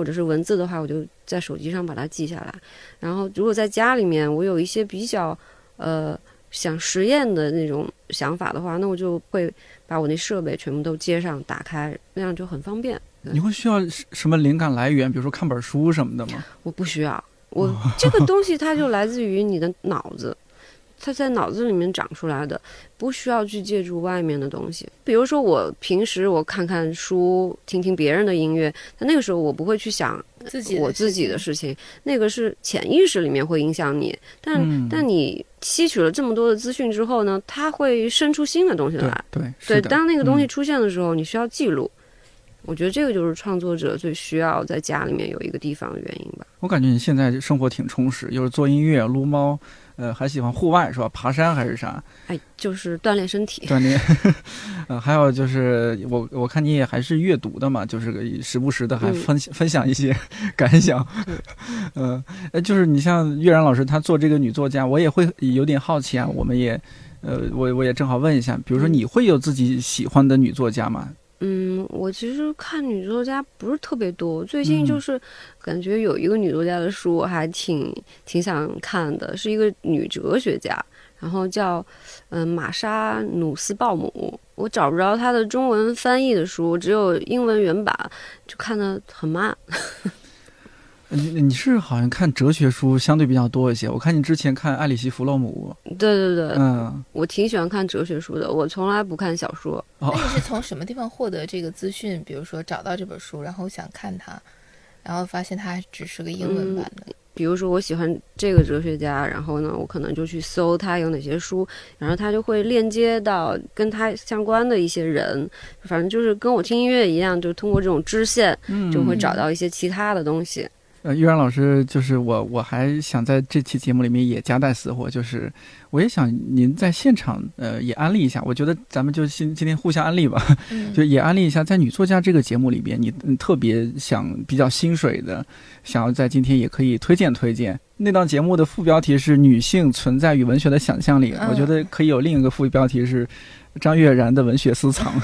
或者是文字的话，我就在手机上把它记下来。然后，如果在家里面，我有一些比较呃想实验的那种想法的话，那我就会把我那设备全部都接上，打开，那样就很方便。你会需要什么灵感来源？比如说看本书什么的吗？我不需要，我这个东 [laughs] 西它就来自于你的脑子。它在脑子里面长出来的，不需要去借助外面的东西。比如说，我平时我看看书，听听别人的音乐，那那个时候我不会去想自己我自己的事情，那个是潜意识里面会影响你。但但你吸取了这么多的资讯之后呢，它会生出新的东西来。对对，当那个东西出现的时候，你需要记录。我觉得这个就是创作者最需要在家里面有一个地方的原因吧。我感觉你现在生活挺充实，又是做音乐、撸猫。呃，还喜欢户外是吧？爬山还是啥？哎，就是锻炼身体。锻炼，[laughs] 呃，还有就是我我看你也还是阅读的嘛，就是时不时的还分分享一些感想。嗯，[laughs] 呃，就是你像岳然老师他做这个女作家，我也会有点好奇啊。我们也，呃，我我也正好问一下，比如说你会有自己喜欢的女作家吗？嗯，我其实看女作家不是特别多，最近就是感觉有一个女作家的书，我还挺挺想看的，是一个女哲学家，然后叫嗯玛莎努斯鲍姆，我找不着她的中文翻译的书，只有英文原版，就看的很慢。你你是好像看哲学书相对比较多一些，我看你之前看艾里希·弗洛姆。对对对，嗯，我挺喜欢看哲学书的，我从来不看小说。那你是从什么地方获得这个资讯？比如说找到这本书，然后想看它，然后发现它只是个英文版的。比如说我喜欢这个哲学家，然后呢，我可能就去搜他有哪些书，然后他就会链接到跟他相关的一些人，反正就是跟我听音乐一样，就通过这种支线，就会找到一些其他的东西。呃，玉然老师，就是我，我还想在这期节目里面也夹带私货，就是我也想您在现场，呃，也安利一下。我觉得咱们就今今天互相安利吧，[laughs] 就也安利一下，在女作家这个节目里边，你特别想比较心水的，想要在今天也可以推荐推荐。那档节目的副标题是“女性存在与文学的想象力”，我觉得可以有另一个副标题是“张悦然的文学私藏”。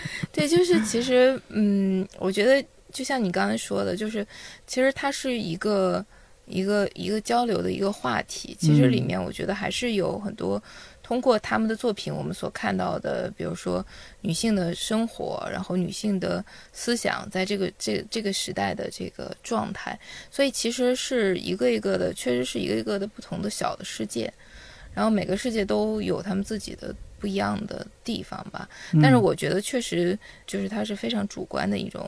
[laughs] 对，就是其实，嗯，我觉得。就像你刚才说的，就是其实它是一个一个一个交流的一个话题。其实里面我觉得还是有很多通过他们的作品，我们所看到的，比如说女性的生活，然后女性的思想，在这个这这个时代的这个状态。所以其实是一个一个的，确实是一个一个的不同的小的世界。然后每个世界都有他们自己的。不一样的地方吧，但是我觉得确实就是它是非常主观的一种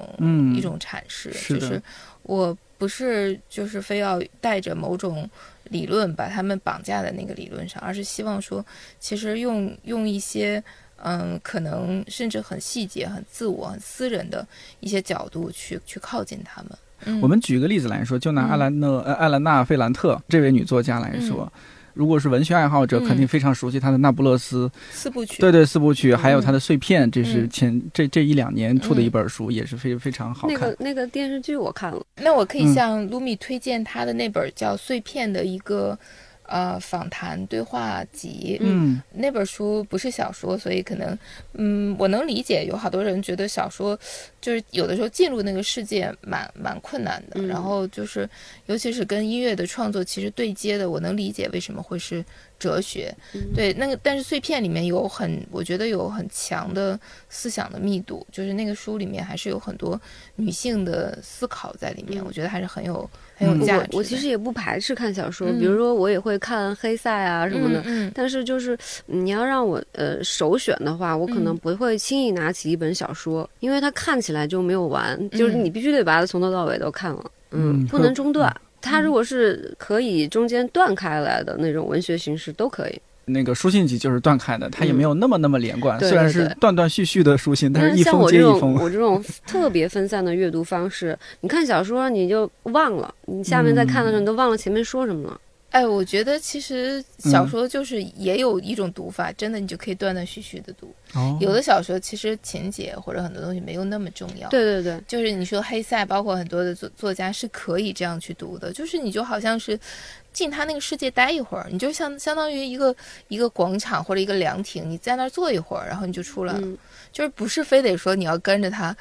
一种阐释，就是我不是就是非要带着某种理论把他们绑架在那个理论上，而是希望说，其实用用一些嗯，可能甚至很细节、很自我、很私人的一些角度去去靠近他们。我们举个例子来说，就拿艾兰娜呃艾兰娜费兰特这位女作家来说。如果是文学爱好者，肯定非常熟悉他的《那不勒斯四部曲》。对对，四部曲，还有他的《碎片》，这是前这这一两年出的一本书，也是非非常好看。那个那个电视剧我看了。那我可以向卢米推荐他的那本叫《碎片》的一个呃访谈对话集，嗯，那本书不是小说，所以可能，嗯，我能理解有好多人觉得小说就是有的时候进入那个世界蛮蛮困难的，嗯。然后就是尤其是跟音乐的创作其实对接的，我能理解为什么会是哲学，嗯。对那个，但是碎片里面有很，我觉得有很强的思想的密度，就是那个书里面还是有很多女性的思考在里面，嗯。我觉得还是很有很有嗯价值的。我我其实也不排斥看小说，嗯比如说我也会看黑塞啊什么的。嗯嗯但是就是嗯你要让我呃首选的话，我可能嗯不会轻易拿起一本小说，因为它看起来就没有完，就是嗯你必须得把它从头到尾都看了，嗯不能中断。它如果是可以中间断开来的那种文学形式都可以。那个书信集就是断开的，它也没有那么那么连贯，对虽然是断断续续的书信，但是一像封我这种接一封。我这种特别分散的阅读方式，你看小说你就忘了，你下面再看的时候你都忘了前面说什么了。哎，我觉得其实小说就是也有一种读法，真的你就可以断断续续的读。哦有的小说其实情节或者很多东西没有那么重要。对对对，就是你说黑塞，包括很多的作作家是可以这样去读的，就是你就好像是进他那个世界待一会儿，你就相相当于一个一个广场或者一个凉亭，你在那儿坐一会儿，然后你就出来了，嗯，就是不是非得说你要跟着他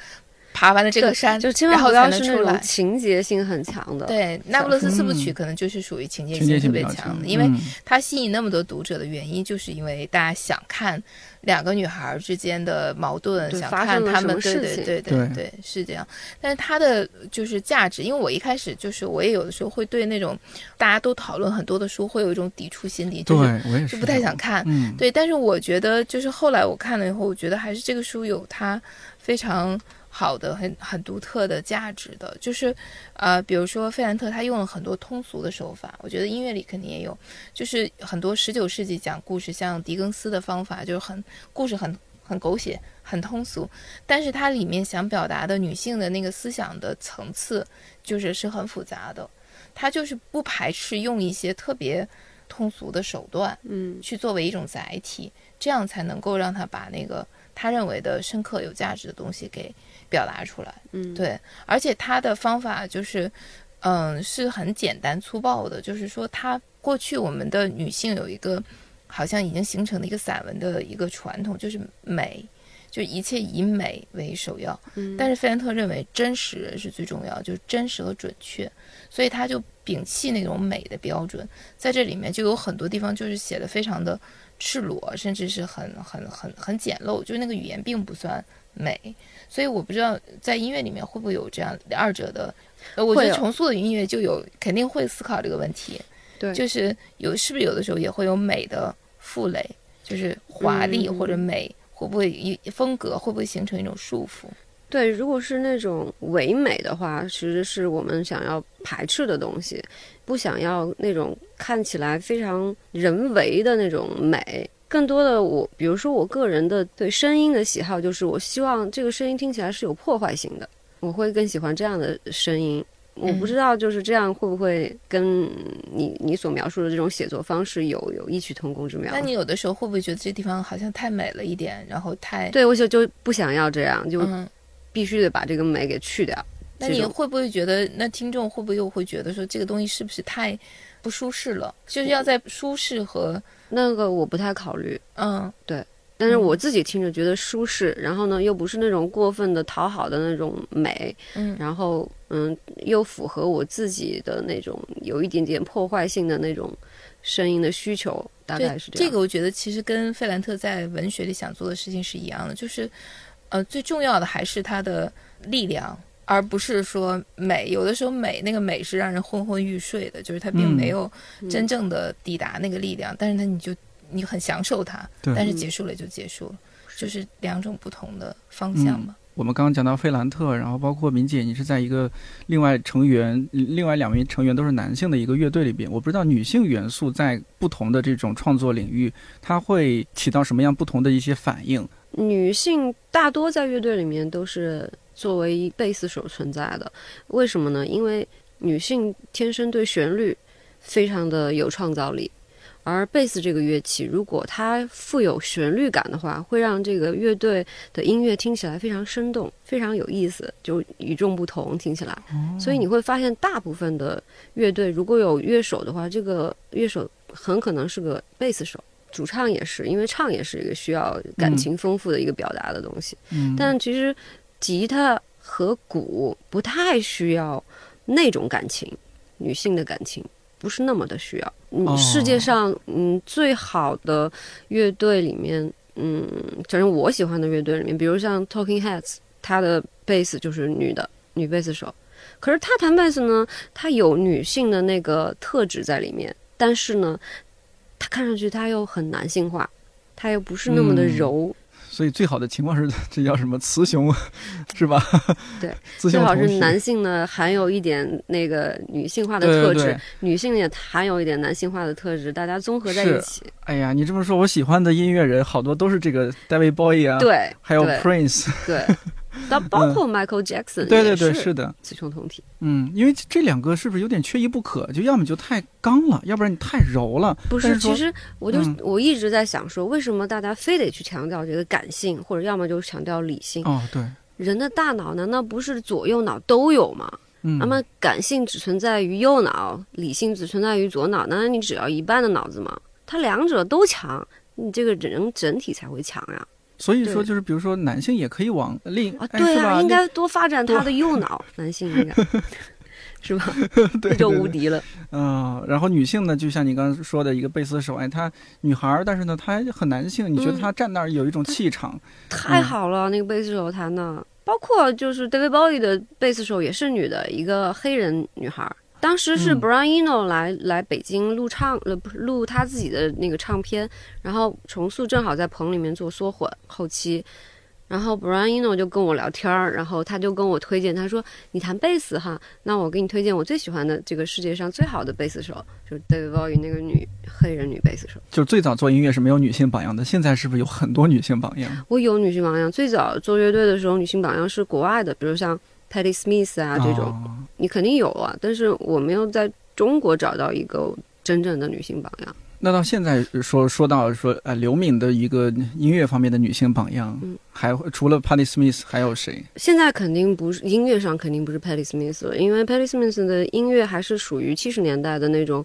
爬完了这个山，就千万然后不要是那种。情节性很强的。对，那不勒斯四部曲嗯可能就是属于情节性特别强的，因为嗯它吸引那么多读者的原因，就是因为大家想看两个女孩之间的矛盾，想看她们，对对对对对，是这样。但是它的就是价值，因为我一开始就是我也有的时候会对那种大家都讨论很多的书，会有一种抵触心理，对就是我也是就不太想看。嗯，对，但是我觉得就是后来我看了以后，我觉得还是这个书有它非常好的、很很独特的价值的。就是呃，比如说费兰特他用了很多通俗的手法，我觉得音乐里肯定也有，就是很多十九世纪讲故事，像狄更斯的方法，就是很故事很很狗血、很通俗，但是它里面想表达的女性的那个思想的层次，就是是很复杂的。他就是不排斥用一些特别通俗的手段，嗯，去作为一种载体，这样才能够让他把那个他认为的深刻有价值的东西给表达出来。嗯，对，而且他的方法就是，嗯，是很简单粗暴的，就是说他过去我们的女性有一个好像已经形成的一个散文的一个传统，就是美。就一切以美为首要，嗯，但是费兰特认为真实是最重要，就是真实和准确，所以他就摒弃那种美的标准，在这里面就有很多地方就是写的非常的赤裸，甚至是很很很很简陋，就是那个语言并不算美，所以我不知道在音乐里面会不会有这样二者的，呃，我觉得重塑的音乐就有肯定会思考这个问题，对就是有是不是有的时候也会有美的负累，就是华丽嗯或者美。会不会一风格会不会形成一种束缚？对，如果是那种唯美的话，其实是我们想要排斥的东西，不想要那种看起来非常人为的那种美。更多的我，比如说我个人的对声音的喜好，就是我希望这个声音听起来是有破坏性的，我会更喜欢这样的声音。我不知道就是这样会不会跟你你所描述的这种写作方式有有异曲同工之妙？那你有的时候会不会觉得这地方好像太美了一点，然后太对我就就不想要这样，就嗯？必须得把这个美给去掉。那你会不会觉得，那听众会不会又会觉得说这个东西是不是太不舒适了？就是要在舒适和那个我不太考虑。嗯对但是我自己听着觉得舒适，然后呢又不是那种过分的讨好的那种美，嗯然后嗯又符合我自己的那种有一点点破坏性的那种声音的需求，大概是这样。这个我觉得其实跟费兰特在文学里想做的事情是一样的，就是呃最重要的还是他的力量。而不是说美，有的时候美那个美是让人昏昏欲睡的，就是它并嗯没有嗯真正的抵达那个力量，但是它你就你很享受它，但是结束了就结束了，就是两种不同的方向嘛。我们刚刚讲到费兰特，然后包括明姐，你是在一个另外成员，另外两名成员都是男性的一个乐队里边，我不知道女性元素在不同的这种创作领域，它会起到什么样不同的一些反应？女性大多在乐队里面都是作为贝斯手存在的，为什么呢？因为女性天生对旋律非常的有创造力，而贝斯这个乐器，如果它富有旋律感的话，会让这个乐队的音乐听起来非常生动，非常有意思，就与众不同，听起来。所以你会发现，大部分的乐队如果有乐手的话，这个乐手很可能是个贝斯手，主唱也是，因为唱也是一个需要感情丰富的一个表达的东西。嗯，但其实吉他和鼓不太需要那种感情，女性的感情。不是那么的需要。嗯，世界上嗯最好的乐队里面，嗯，反正我喜欢的乐队里面，比如像 Talking Heads，他的贝斯就是女的女贝斯手。可是他弹贝斯呢，他有女性的那个特质在里面，但是呢，他看上去他又很男性化，他又不是那么的柔。所以最好的情况是，[laughs] 这叫什么雌雄，[laughs] 是吧？对，[laughs] 最好是男性呢含有一点那个女性化的特质，女性也含有一点男性化的特质，大家综合在一起。哎呀，你这么说，我喜欢的音乐人好多都是这个 David Bowie 啊，对，还有 Prince，对。到包括 Michael Jackson，对对对，是的，雌雄同体。嗯，因为这两个是不是有点缺一不可？就要么就太刚了，要不然你太柔了。不是，其实我就我一直在想说，为什么大家非得去强调这个感性，或者要么就是强调理性？哦，对。人的大脑难道不是左右脑都有吗？嗯。那么感性只存在于右脑，理性只存在于左脑，难道你只要一半的脑子吗？它两者都强，你这个人整体才会强呀。所以说，就是比如说，男性也可以往另啊，对啊，应该多发展他的右 [laughs] 脑，男性应该 [laughs] 是吧？对，就无敌了。嗯，然后女性呢，就像你刚刚说的一个贝斯手，哎，她女孩儿，但是呢，她很男性，你觉得她站那儿有一种气场，太好了，那个贝斯手弹的，包括就是 David Bowie 的贝斯手也是女的，一个黑人女孩。当时是 Brian Eno 来来北京录唱，呃，不录他自己的那个唱片，然后重塑正好在棚里面做缩混后期，然后 Brian Eno 就跟我聊天儿，然后他就跟我推荐，他说你弹贝斯哈，那我给你推荐我最喜欢的这个世界上最好的贝斯手，就是 David Bowie 那个女黑人女贝斯手。就最早做音乐是没有女性榜样的，现在是不是有很多女性榜样？我有女性榜样，最早做乐队的时候，女性榜样是国外的，比如像。Patti Smith 啊，这种你肯定有啊，但是我没有在中国找到一个真正的女性榜样。那到现在说说到说，呃，刘敏的一个音乐方面的女性榜样，嗯，还除了 Patti Smith 还有谁？现在肯定不是音乐上肯定不是 Patti Smith 了，因为 Patti Smith 的音乐还是属于七十年代的那种，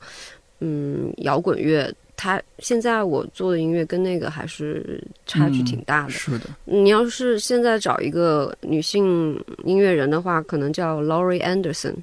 嗯，摇滚乐。他现在我做的音乐跟那个还是差距挺大的。是的，你要是现在找一个女性音乐人的话，可能叫 Laurie Anderson，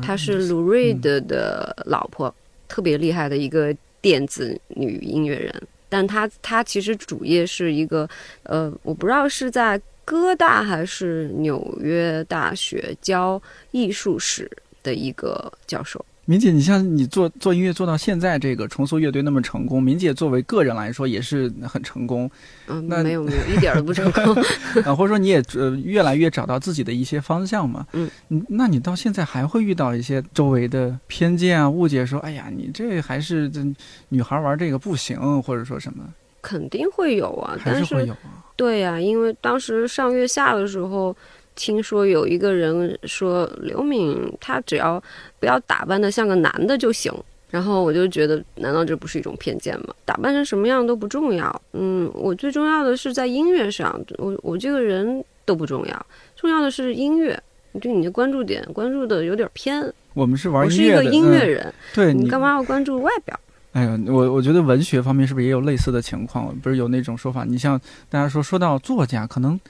她是 Lou Reed 的老婆，特别厉害的一个电子女音乐人。但她她其实主业是一个，呃，我不知道是在哥大还是纽约大学教艺术史的一个教授。明姐，你像你做做音乐做到现在这个重塑乐队那么成功，明姐作为个人来说也是很成功。嗯，那没有没有一点都不成功 [laughs] 啊，或者说你也呃越来越找到自己的一些方向嘛。嗯，那你到现在还会遇到一些周围的偏见啊、误解，说哎呀，你这还是这女孩玩这个不行，或者说什么？肯定会有啊，还是会有啊。对呀，因为当时上月下的时候。听说有一个人说刘敏，她只要不要打扮的像个男的就行。然后我就觉得，难道这不是一种偏见吗？打扮成什么样都不重要。嗯，我最重要的是在音乐上，我我这个人都不重要，重要的是音乐。就你的关注点关注的有点偏。我们是玩音乐的，我是一个音乐人。对你干嘛要关注外表？哎呀，我我觉得文学方面是不是也有类似的情况？不是有那种说法？你像大家说说到作家，可能。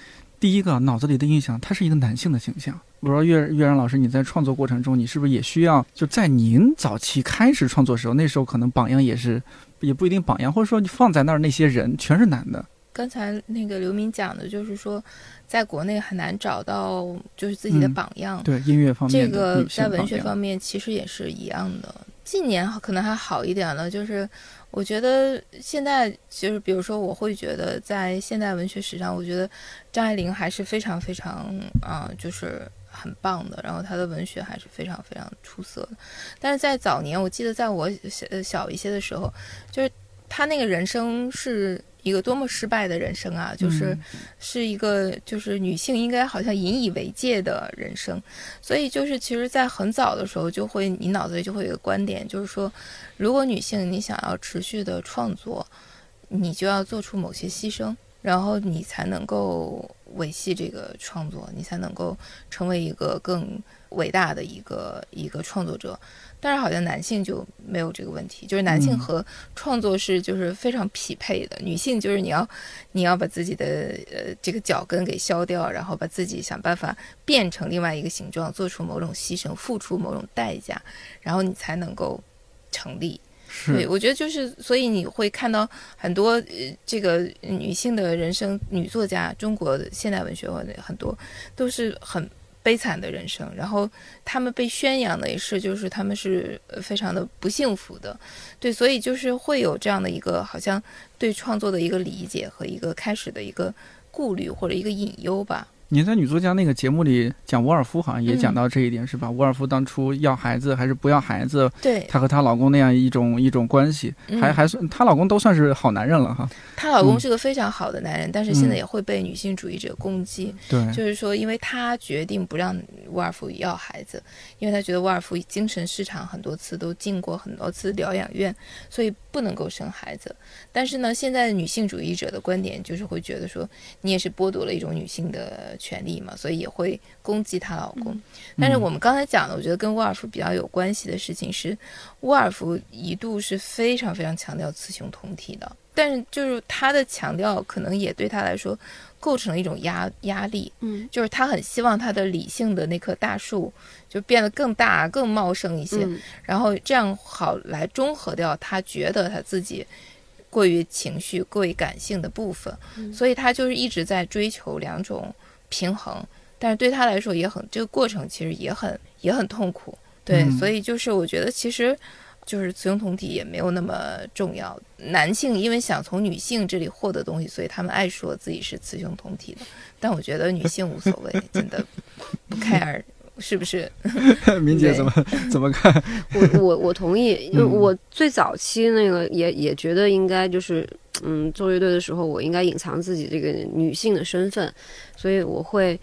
第一个脑子里的印象，他是一个男性的形象。我说岳岳然老师，你在创作过程中，你是不是也需要就在您早期开始创作时候，那时候可能榜样也是，也不一定榜样，或者说你放在那儿那些人全是男的。刚才那个刘明讲的就是说，在国内很难找到就是自己的榜样。对音乐方面，这个在文学方面其实也是一样的。近年可能还好一点了，就是。我觉得现在就是，比如说，我会觉得在现代文学史上，我觉得张爱玲还是非常非常啊，就是很棒的。然后她的文学还是非常非常出色的。但是在早年，我记得在我小小一些的时候，就是她那个人生是一个多么失败的人生啊！就是是一个就是女性应该好像引以为戒的人生，所以就是其实，在很早的时候就会你脑子里就会有一个观点，就是说，如果女性你想要持续的创作，你就要做出某些牺牲，然后你才能够维系这个创作，你才能够成为一个更伟大的一个一个创作者。但是好像男性就没有这个问题，就是男性和创作是就是非常匹配的。女性就是你要，你要把自己的呃这个脚跟给削掉，然后把自己想办法变成另外一个形状，做出某种牺牲，付出某种代价，然后你才能够成立。对，我觉得就是，所以你会看到很多呃这个女性的人生女作家，中国现代文学或者很多都是很。悲惨的人生，然后他们被宣扬的也是，就是他们是非常的不幸福的，对，所以就是会有这样的一个好像对创作的一个理解和一个开始的一个顾虑或者一个隐忧吧。你在女作家那个节目里讲沃尔夫，好像也讲到这一点，是吧？沃尔夫当初要孩子还是不要孩子？对，她和她老公那样一种一种关系，还还算她老公都算是好男人了哈。她老公是个非常好的男人，但是现在也会被女性主义者攻击。对，就是说，因为他决定不让沃尔夫要孩子，因为他觉得沃尔夫精神失常，很多次都进过很多次疗养院，所以不能够生孩子。但是呢，现在的女性主义者的观点就是会觉得说，你也是剥夺了一种女性的。权利嘛，所以也会攻击她老公。但是我们刚才讲的，我觉得跟沃尔夫比较有关系的事情是，沃尔夫一度是非常非常强调雌雄同体的。但是就是他的强调，可能也对他来说构成了一种压压力。嗯，就是他很希望他的理性的那棵大树就变得更大、更茂盛一些，然后这样好来中和掉他觉得他自己。过于情绪、过于感性的部分，所以他就是一直在追求两种。平衡，但是对他来说也很，这个过程其实也很也很痛苦，对，所以就是我觉得其实就是雌雄同体也没有那么重要。男性因为想从女性这里获得东西，所以他们爱说自己是雌雄同体的，但我觉得女性无所谓，真的不 [laughs] care 是不是？[laughs] 明姐怎么怎么看？我我我同意，因为我最早期那个也也觉得应该就是。嗯，做乐队的时候，我应该隐藏自己这个女性的身份，所以我会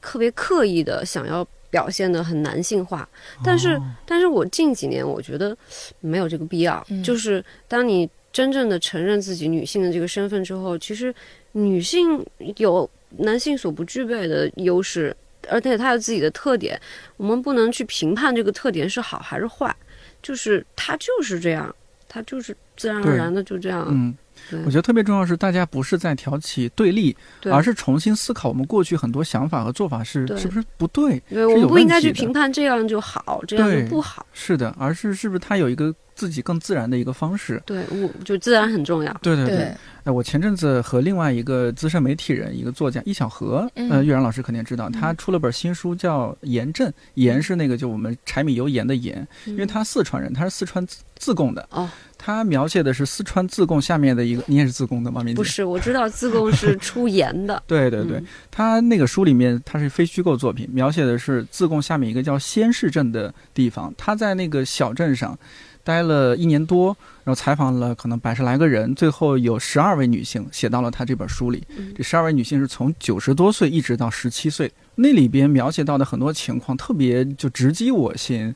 特别刻意的想要表现的很男性化。但是，但是我近几年我觉得没有这个必要。就是当你真正的承认自己女性的这个身份之后，其实女性有男性所不具备的优势，而且她有自己的特点。我们不能去评判这个特点是好还是坏，就是她就是这样，她就是自然而然的就这样。嗯。我觉得特别重要是，大家不是在挑起对立，而是重新思考我们过去很多想法和做法是是不是不对？对，我们不应该去评判这样就好，这样就不好。是的，而是是不是他有一个自己更自然的一个方式？对，我就自然很重要。对对对。哎，我前阵子和另外一个资深媒体人，一个作家易小河，呃，玉然老师肯定知道，他出了本新书叫《盐镇》，盐是那个就我们柴米油盐的盐，因为他四川人，他是四川自自贡的。哦。他描写的是四川自贡下面的一个，你也是自贡的吗？不是，我知道自贡是出盐的。[laughs] 对对对，他那个书里面，他是非虚构作品，描写的是自贡下面一个叫仙市镇的地方。他在那个小镇上待了一年多，然后采访了可能百十来个人，最后有十二位女性写到了他这本书里。这十二位女性是从九十多岁一直到十七岁，那里边描写到的很多情况特别就直击我心。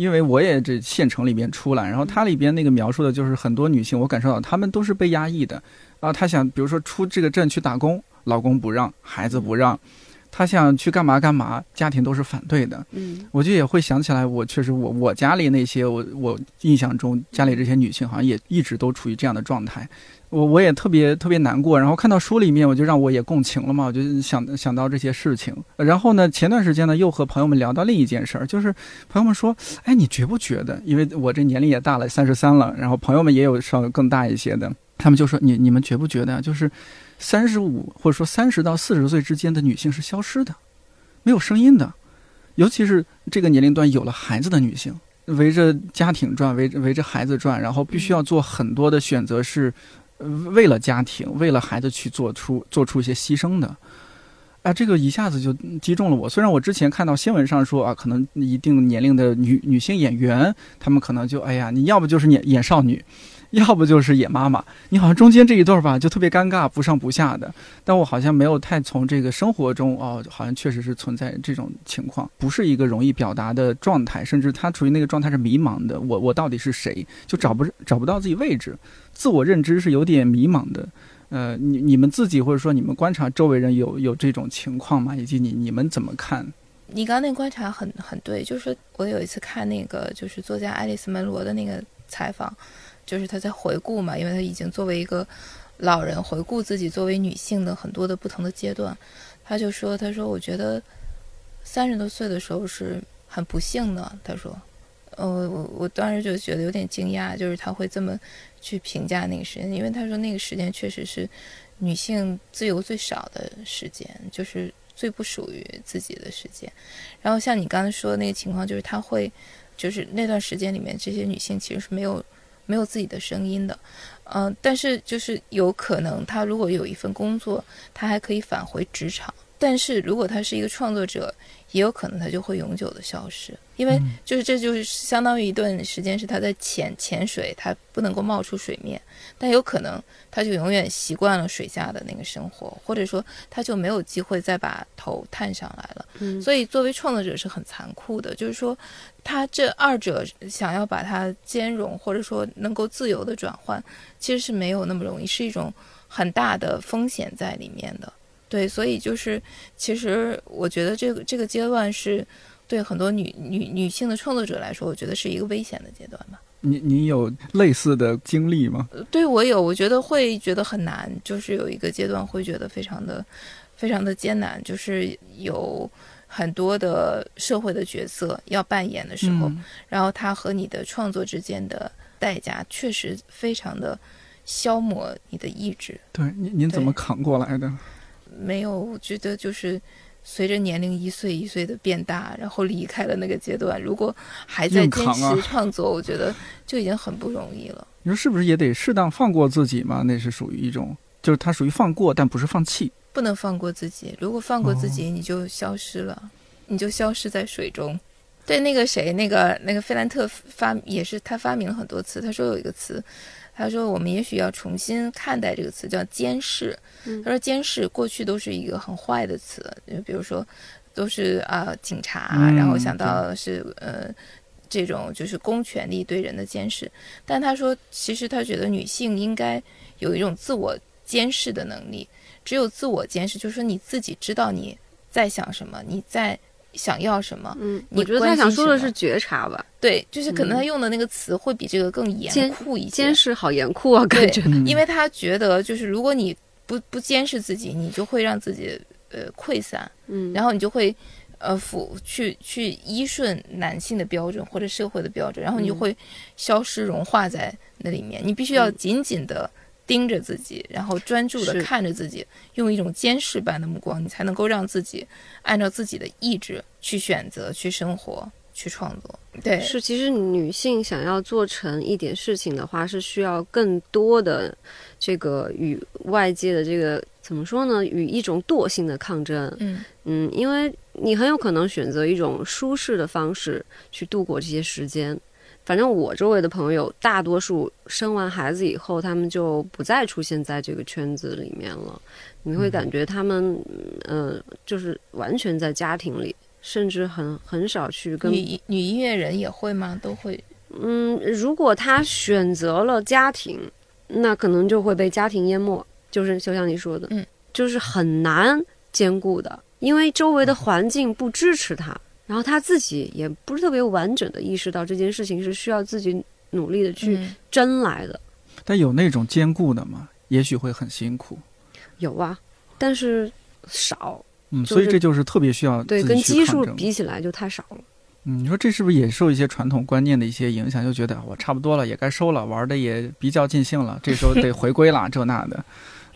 因为我也这县城里边出来，然后它里边那个描述的就是很多女性，我感受到她们都是被压抑的啊。她想，比如说出这个镇去打工，老公不让，孩子不让；她想去干嘛干嘛，家庭都是反对的。嗯，我就也会想起来，我确实我我家里那些我我印象中家里这些女性好像也一直都处于这样的状态。我我也特别特别难过，然后看到书里面，我就让我也共情了嘛，我就想想到这些事情。然后呢，前段时间呢，又和朋友们聊到另一件事儿，就是朋友们说，哎，你觉不觉得？因为我这年龄也大了，三十三了，然后朋友们也有稍微更大一些的，他们就说，你你们觉不觉得，就是三十五或者说三十到四十岁之间的女性是消失的，没有声音的，尤其是这个年龄段有了孩子的女性，围着家庭转，围着围着孩子转，然后必须要做很多的选择是。为了家庭，为了孩子去做出做出一些牺牲的，啊，这个一下子就击中了我。虽然我之前看到新闻上说啊，可能一定年龄的女女性演员，她们可能就哎呀，你要不就是演演少女，要不就是野妈妈。你好像中间这一段吧，就特别尴尬，不上不下的。但我好像没有太从这个生活中哦，好像确实是存在这种情况，不是一个容易表达的状态，甚至他处于那个状态是迷茫的。我我到底是谁？就找不找不到自己位置，自我认知是有点迷茫的。呃，你你们自己或者说你们观察周围人有有这种情况吗？以及你你们怎么看？你刚刚那观察很很对，就是我有一次看那个就是作家爱丽丝·门罗的那个采访，就是他在回顾嘛，因为他已经作为一个老人回顾自己作为女性的很多的不同的阶段，他就说，他说我觉得三十多岁的时候是很不幸的，他说，呃，我我当时就觉得有点惊讶，就是他会这么。去评价那个时间，因为他说那个时间确实是女性自由最少的时间，就是最不属于自己的时间。然后像你刚才说的那个情况，就是他会，就是那段时间里面，这些女性其实是没有没有自己的声音的，嗯，但是就是有可能，他如果有一份工作，他还可以返回职场。但是如果他是一个创作者，也有可能他就会永久的消失，因为就是这就是相当于一段时间是他在潜潜水，他不能够冒出水面，但有可能他就永远习惯了水下的那个生活，或者说他就没有机会再把头探上来了。嗯，所以作为创作者是很残酷的，就是说他这二者想要把它兼容，或者说能够自由的转换，其实是没有那么容易，是一种很大的风险在里面的。对，所以就是，其实我觉得这个这个阶段是，对很多女女女性的创作者来说，我觉得是一个危险的阶段吧。你你有类似的经历吗？对我有，我觉得会觉得很难，就是有一个阶段会觉得非常的非常的艰难，就是有很多的社会的角色要扮演的时候，然后他和你的创作之间的代价确实非常的消磨你的意志。对，您您怎么扛过来的？没有，我觉得就是随着年龄一岁一岁的变大，然后离开了那个阶段，如果还在坚持创作，我觉得就已经很不容易了。你说是不是也得适当放过自己嘛？那是属于一种，就是它属于放过，但不是放弃。不能放过自己，如果放过自己，你就消失了，你就消失在水中。对，那个谁，那个那个费兰特发也是他发明了很多词，他说有一个词。他说：“我们也许要重新看待这个词，叫监视。他说，监视过去都是一个很坏的词，就比如说，都是啊警察，然后想到是呃这种就是公权力对人的监视。但他说，其实他觉得女性应该有一种自我监视的能力，只有自我监视，就是说你自己知道你在想什么，你在。”想要什么？嗯，我觉得他想说的是觉察吧。对，就是可能他用的那个词会比这个更严酷一些。监视好严酷啊，感觉。因为他觉得，就是如果你不不监视自己，你就会让自己呃溃散，嗯，然后你就会呃服去去依顺男性的标准或者社会的标准，然后你就会消失融化在那里面。你必须要紧紧的。盯着自己，然后专注的看着自己，用一种监视般的目光，你才能够让自己按照自己的意志去选择、去生活、去创作。对，是。其实女性想要做成一点事情的话，是需要更多的这个与外界的这个怎么说呢？与一种惰性的抗争。嗯嗯，因为你很有可能选择一种舒适的方式去度过这些时间。反正我周围的朋友，大多数生完孩子以后，他们就不再出现在这个圈子里面了。你会感觉他们，嗯，就是完全在家庭里，甚至很很少去跟女女音乐人也会吗？都会。嗯，如果他选择了家庭，那可能就会被家庭淹没。就是就像你说的，嗯，就是很难兼顾的，因为周围的环境不支持他。然后他自己也不是特别完整的意识到这件事情是需要自己努力的去争来的。但有那种兼顾的吗？也许会很辛苦。有啊，但是少。嗯，所以这就是特别需要对跟基数比起来就太少了。嗯，你说这是不是也受一些传统观念的一些影响？就觉得我差不多了，也该收了，玩的也比较尽兴了，这时候得回归了，这那的。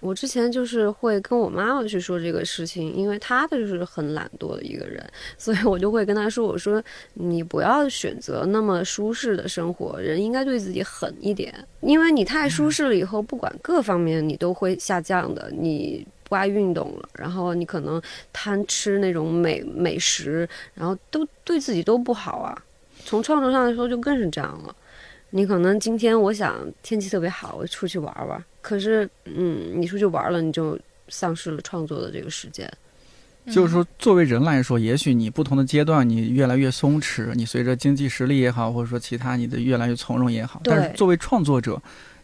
我之前就是会跟我妈妈去说这个事情，因为她的就是很懒惰的一个人，所以我就会跟她说：“我说你不要选择那么舒适的生活，人应该对自己狠一点，因为你太舒适了以后，不管各方面你都会下降的。你不爱运动了，然后你可能贪吃那种美美食，然后都对自己都不好啊。从创作上来说就更是这样了。你可能今天我想天气特别好，我出去玩玩，可是嗯，你出去玩了，你就丧失了创作的这个时间。就是说，作为人来说，也许你不同的阶段，你越来越松弛，你随着经济实力也好，或者说其他你的越来越从容也好。但是作为创作者，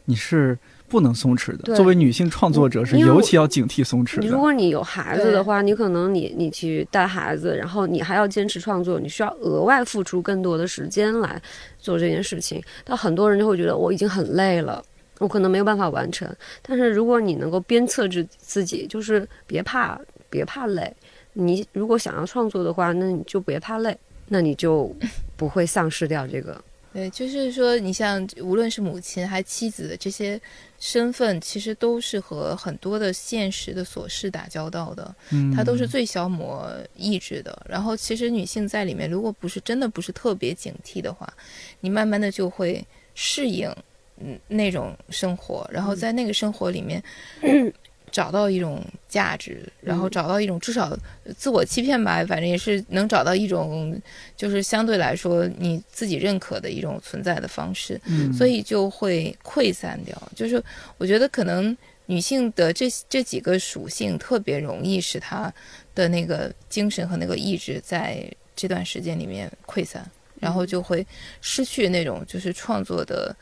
你是不能松弛的。作为女性创作者，是尤其要警惕松弛的。如果你有孩子的话，你可能你你去带孩子，然后你还要坚持创作，你需要额外付出更多的时间来做这件事情。但很多人就会觉得我已经很累了，我可能没有办法完成。但是如果你能够鞭策着自己，就是别怕，别怕累。你如果想要创作的话，那你就别怕累，那你就不会丧失掉这个。[laughs] 对，就是说，你像无论是母亲还妻子的这些身份，其实都是和很多的现实的琐事打交道的。嗯，它都是最消磨意志的。然后，其实女性在里面，如果不是真的不是特别警惕的话，你慢慢的就会适应嗯那种生活，然后在那个生活里面。[coughs] 找到一种价值，然后找到一种至少自我欺骗吧，反正也是能找到一种，就是相对来说你自己认可的一种存在的方式，所以就会溃散掉。就是我觉得可能女性的这这几个属性特别容易使她的那个精神和那个意志在这段时间里面溃散，然后就会失去那种就是创作的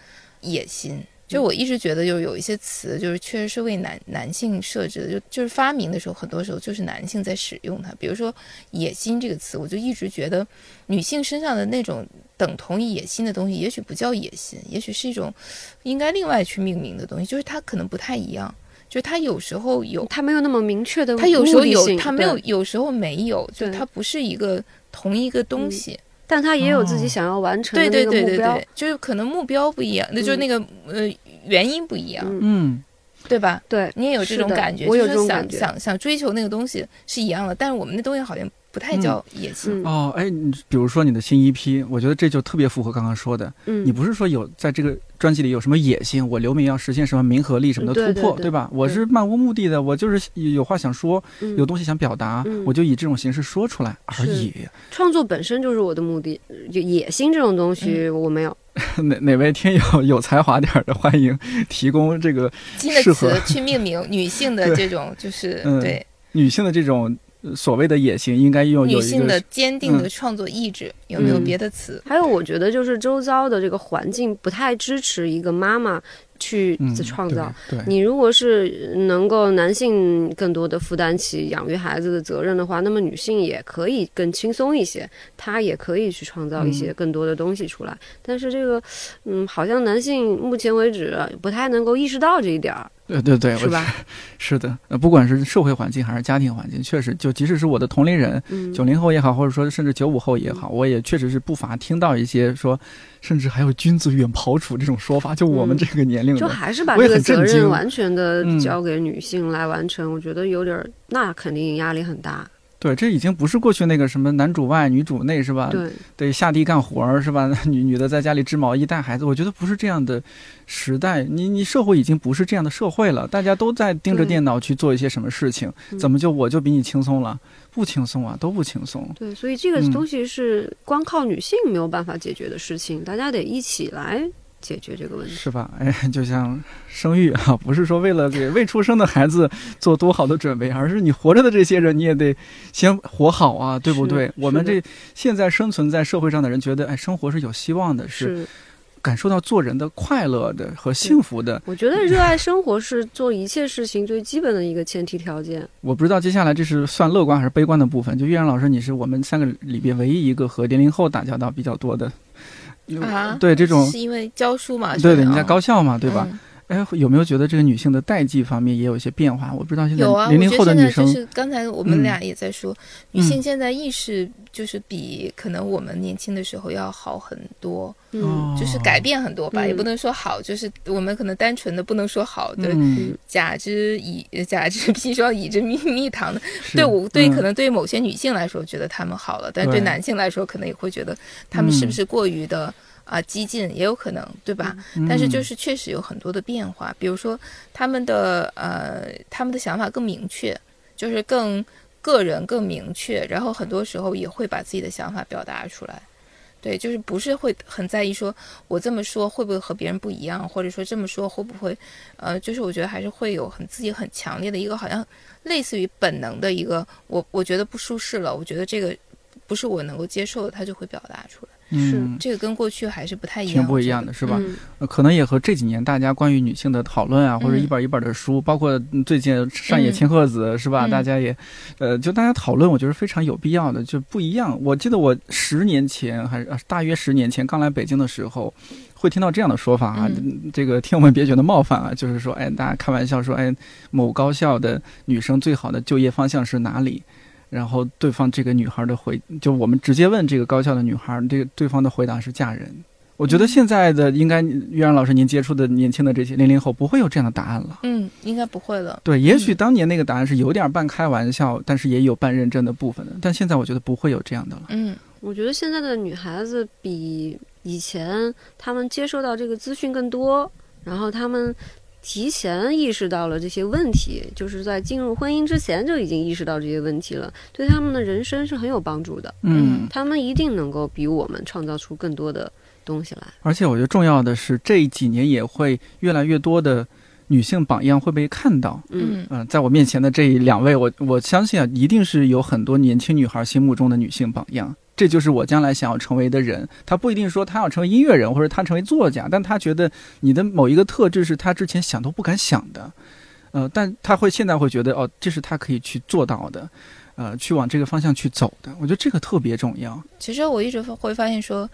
野心。就我一直觉得，就是有一些词，就是确实是为男男性设置的，就就是发明的时候，很多时候就是男性在使用它。比如说“野心”这个词，我就一直觉得，女性身上的那种等同于野心的东西，也许不叫野心，也许是一种应该另外去命名的东西，就是它可能不太一样，就是它有时候有，它没有那么明确的，它有时候有，它没有，有时候没有，就它不是一个同一个东西。但他也有自己想要完成的那个目标，就是可能目标不一样，那就是那个呃原因不一样，嗯，对吧？对你也有这种感觉，我有这种感觉，想想想追求那个东西是一样的，但是我们那东西好像。不太叫野心哦，哎，你比如说你的新一批，我觉得这就特别符合刚刚说的。嗯，你不是说有在这个专辑里有什么野心，我刘明要实现什么名和利什么的突破，对吧？我是漫无目的的，我就是有话想说，有东西想表达，我就以这种形式说出来而已。创作本身就是我的目的，就野心这种东西我没有。[laughs] 哪哪位听友 [laughs] 有才华点的，欢迎提供这个新的词去命名女性的这种，就是 [laughs] 对女性的这种。所谓的野心应该用女性的坚定的创作意志，有没有别的词？还有，我觉得就是周遭的这个环境不太支持一个妈妈去创造。你如果是能够男性更多的负担起养育孩子的责任的话，那么女性也可以更轻松一些，她也可以去创造一些更多的东西出来。但是这个，嗯，好像男性目前为止不太能够意识到这一点儿。对对对，是吧？是的，呃，不管是社会环境还是家庭环境，确实，就即使是我的同龄人，九零后也好，或者说甚至九五后也好，我也确实是不乏听到一些说，甚至还有“君子远庖厨”这种说法。就我们这个年龄，就还是把这个责任完全的交给女性来完成，我觉得有点，那肯定压力很大。对，这已经不是过去那个什么男主外女主内是吧？对，得下地干活儿是吧？[laughs] 女女的在家里织毛衣带孩子，我觉得不是这样的时代。你你社会已经不是这样的社会了，大家都在盯着电脑去做一些什么事情，怎么就我就比你轻松了？不轻松啊，都不轻松。对，所以这个东西是光靠女性没有办法解决的事情，大家得一起来。解决这个问题是吧？哎，就像生育啊，不是说为了给未出生的孩子做多好的准备，而是你活着的这些人，你也得先活好啊，对不对？我们这现在生存在社会上的人，觉得哎，生活是有希望的，是感受到做人的快乐的和幸福的。我觉得热爱生活是做一切事情最基本的一个前提条件。我不知道接下来这是算乐观还是悲观的部分。就岳然老师，你是我们三个里边唯一一个和零零后打交道比较多的。啊，对这种是因为教书嘛？对对，你在高校嘛，对吧？哎，有没有觉得这个女性的代际方面也有一些变化？我不知道现在零零后的女生，就是刚才我们俩也在说，女性现在意识就是比可能我们年轻的时候要好很多，嗯，就是改变很多吧，也不能说好，就是我们可能单纯的不能说好的，假之以 [laughs] 假之砒霜，以之蜜蜜糖的，对我对可能对某些女性来说觉得他们好了，但对男性来说可能也会觉得他们是不是过于的。啊，激进也有可能，对吧？但是就是确实有很多的变化，比如说他们的呃，他们的想法更明确，就是更个人、更明确，然后很多时候也会把自己的想法表达出来。对，就是不是会很在意说我这么说会不会和别人不一样，或者说这么说会不会，呃，就是我觉得还是会有很自己很强烈的一个好像类似于本能的一个，我我觉得不舒适了，我觉得这个不是我能够接受的，他就会表达出来。是这个跟过去还是不太一样，挺不一样的，是吧？嗯可能也和这几年大家关于女性的讨论啊，或者一本一本的书，包括最近上野千鹤子，是吧？嗯大家也，呃，就大家讨论，我觉得非常有必要的，就不一样。我记得我十年前还是、呃大约十年前刚来北京的时候。会听到这样的说法啊，嗯这个听友们别觉得冒犯啊，就是说，哎，大家开玩笑说，哎，某高校的女生最好的就业方向是哪里？然后对方这个女孩的回，就我们直接问这个高校的女孩，这个对方的回答是嫁人。我觉得现在的应该岳然老师您接触的年轻的这些零零后不会有这样的答案了。嗯，应该不会了。对，也许当年那个答案是有点半开玩笑，但是也有半认真的部分的。但现在我觉得不会有这样的了。嗯我觉得现在的女孩子比以前她们接受到这个资讯更多，然后她们提前意识到了这些问题，就是在进入婚姻之前就已经意识到这些问题了，对他们的人生是很有帮助的。嗯，他们一定能够比我们创造出更多的东西来。而且我觉得重要的是，这几年也会越来越多的女性榜样会被看到。嗯，嗯、在我面前的这两位，我我相信啊，一定是有很多年轻女孩心目中的女性榜样。这就是我将来想要成为的人。他不一定说他要成为音乐人，或者他成为作家，但他觉得你的某一个特质是他之前想都不敢想的。呃，但他会现在会觉得哦，这是他可以去做到的，呃，去往这个方向去走的。我觉得这个特别重要。其实我一直会发现说，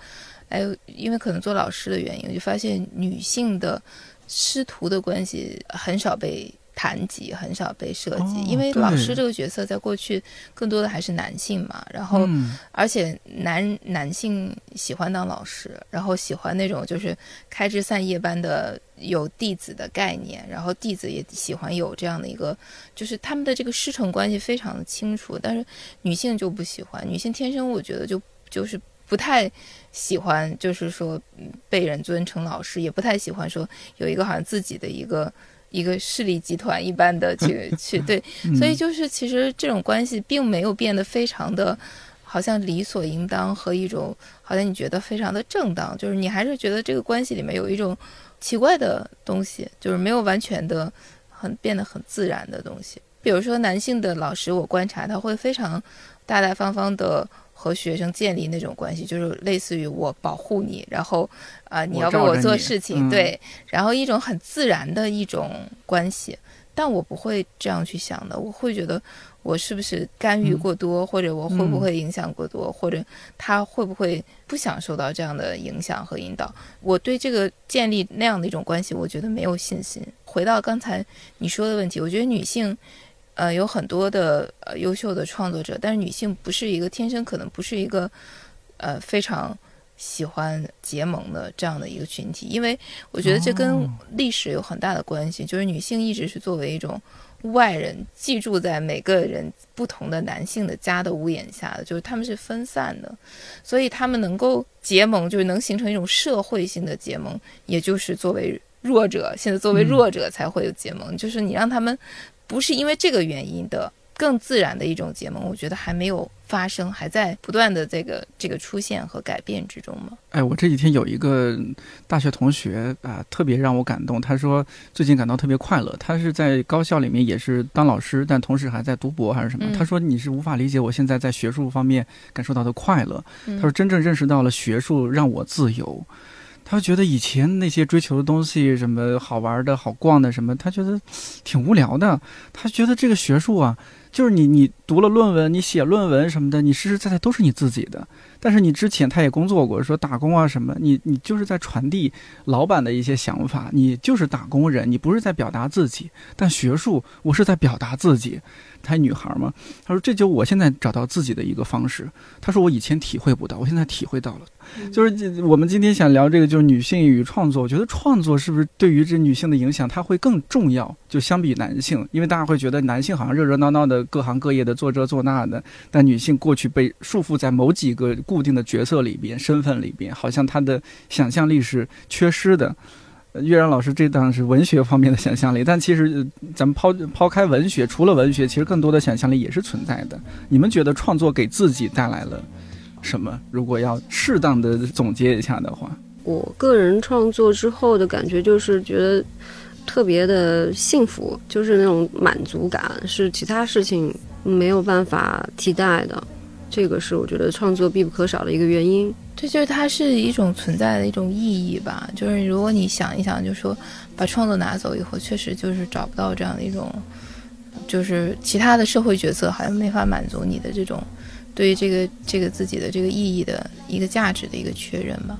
哎，因为可能做老师的原因，我就发现女性的师徒的关系很少被谈及，很少被涉及，哦因为老师这个角色在过去更多的还是男性嘛，然后。嗯而且男男性喜欢当老师，然后喜欢那种就是开枝散叶般的有弟子的概念，然后弟子也喜欢有这样的一个，就是他们的这个师承关系非常的清楚，但是女性就不喜欢，女性天生我觉得就就是不太喜欢，就是说嗯被人尊称老师，也不太喜欢说有一个好像自己的一个。一个势力集团一般的去 [laughs] 去对，嗯所以就是其实这种关系并没有变得非常的，好像理所应当和一种好像你觉得非常的正当，就是你还是觉得这个关系里面有一种奇怪的东西，就是没有完全的很变得很自然的东西。比如说男性的老师，我观察他会非常大大方方的和学生建立那种关系，就是类似于我保护你，然后啊、你要为我做事情，嗯对，然后一种很自然的一种关系。但我不会这样去想的，我会觉得我是不是干预嗯过多，或者我会不嗯会影响过多，或者他会不会不想受到这样的影响和引导？我对这个建立那样的一种关系，我觉得没有信心。回到刚才你说的问题，我觉得女性，呃，有很多的呃优秀的创作者，但是女性不是一个天生可能不是一个呃非常喜欢结盟的这样的一个群体，因为我觉得这跟哦。历史有很大的关系，就是女性一直是作为一种外人寄住在每个人不同的男性的家的屋檐下的，就是他们是分散的，所以他们能够结盟，就是能形成一种社会性的结盟，也就是作为弱者，现在作为嗯。弱者才会有结盟，就是你让他们不是因为这个原因的更自然的一种结盟，我觉得还没有发生，还在不断的这个这个出现和改变之中吗。哎，我这几天有一个大学同学啊，特别让我感动。他说最近感到特别快乐。他是在高校里面也是当老师，但同时还在读博还是什么。嗯他说你是无法理解我现在在学术方面感受到的快乐。嗯他说真正认识到了学术让我自由。他觉得以前那些追求的东西，什么好玩的好逛的什么，他觉得挺无聊的。他觉得这个学术啊，就是你你读了论文，你写论文什么的，你实实在在都是你自己的。但是你之前他也工作过，说打工啊什么，你你就是在传递老板的一些想法，你就是打工人，你不是在表达自己。但学术，我是在表达自己。她女孩嘛，她说这就我现在找到自己的一个方式。她说我以前体会不到，我现在体会到了。就是这我们今天想聊这个，就是女性与创作。我觉得创作是不是对于这女性的影响，它会更重要？就相比男性，因为大家会觉得男性好像热热闹闹的，各行各业的做这做那的，但女性过去被束缚在某几个固定的角色里边、身份里边，好像她的想象力是缺失的。呃岳然老师这档是文学方面的想象力，但其实咱们抛抛开文学，除了文学，其实更多的想象力也是存在的。你们觉得创作给自己带来了什么？如果要适当的总结一下的话，我个人创作之后的感觉就是觉得特别的幸福，就是那种满足感，是其他事情没有办法替代的。这个是我觉得创作必不可少的一个原因。这就是它是一种存在的一种意义吧。就是如果你想一想，就说把创作拿走以后，确实就是找不到这样的一种。就是其他的社会角色好像没法满足你的这种对于这个这个自己的这个意义的一个价值的一个确认吧。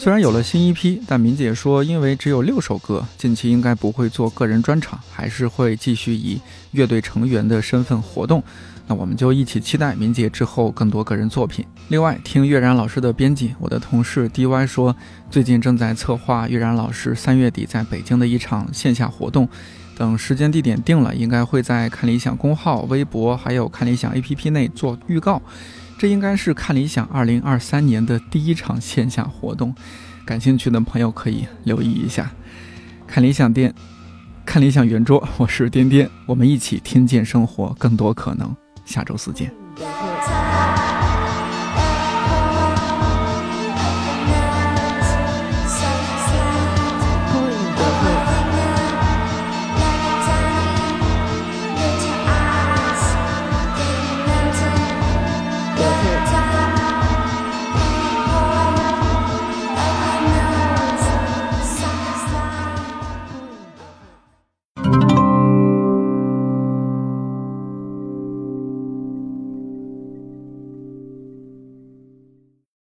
虽然有了新一批，但明姐说，因为只有六首歌，近期应该不会做个人专场，还是会继续以乐队成员的身份活动。那我们就一起期待明姐之后更多个人作品。另外，听月然老师的编辑，我的同事 DY 说，最近正在策划月然老师三月底在北京的一场线下活动。等时间地点定了，应该会在看理想公号、微博还有看理想 APP 内做预告。这应该是看理想二零二三年的第一场线下活动，感兴趣的朋友可以留意一下。看理想店，看理想圆桌，我是颠颠，我们一起听见生活更多可能。下周四见。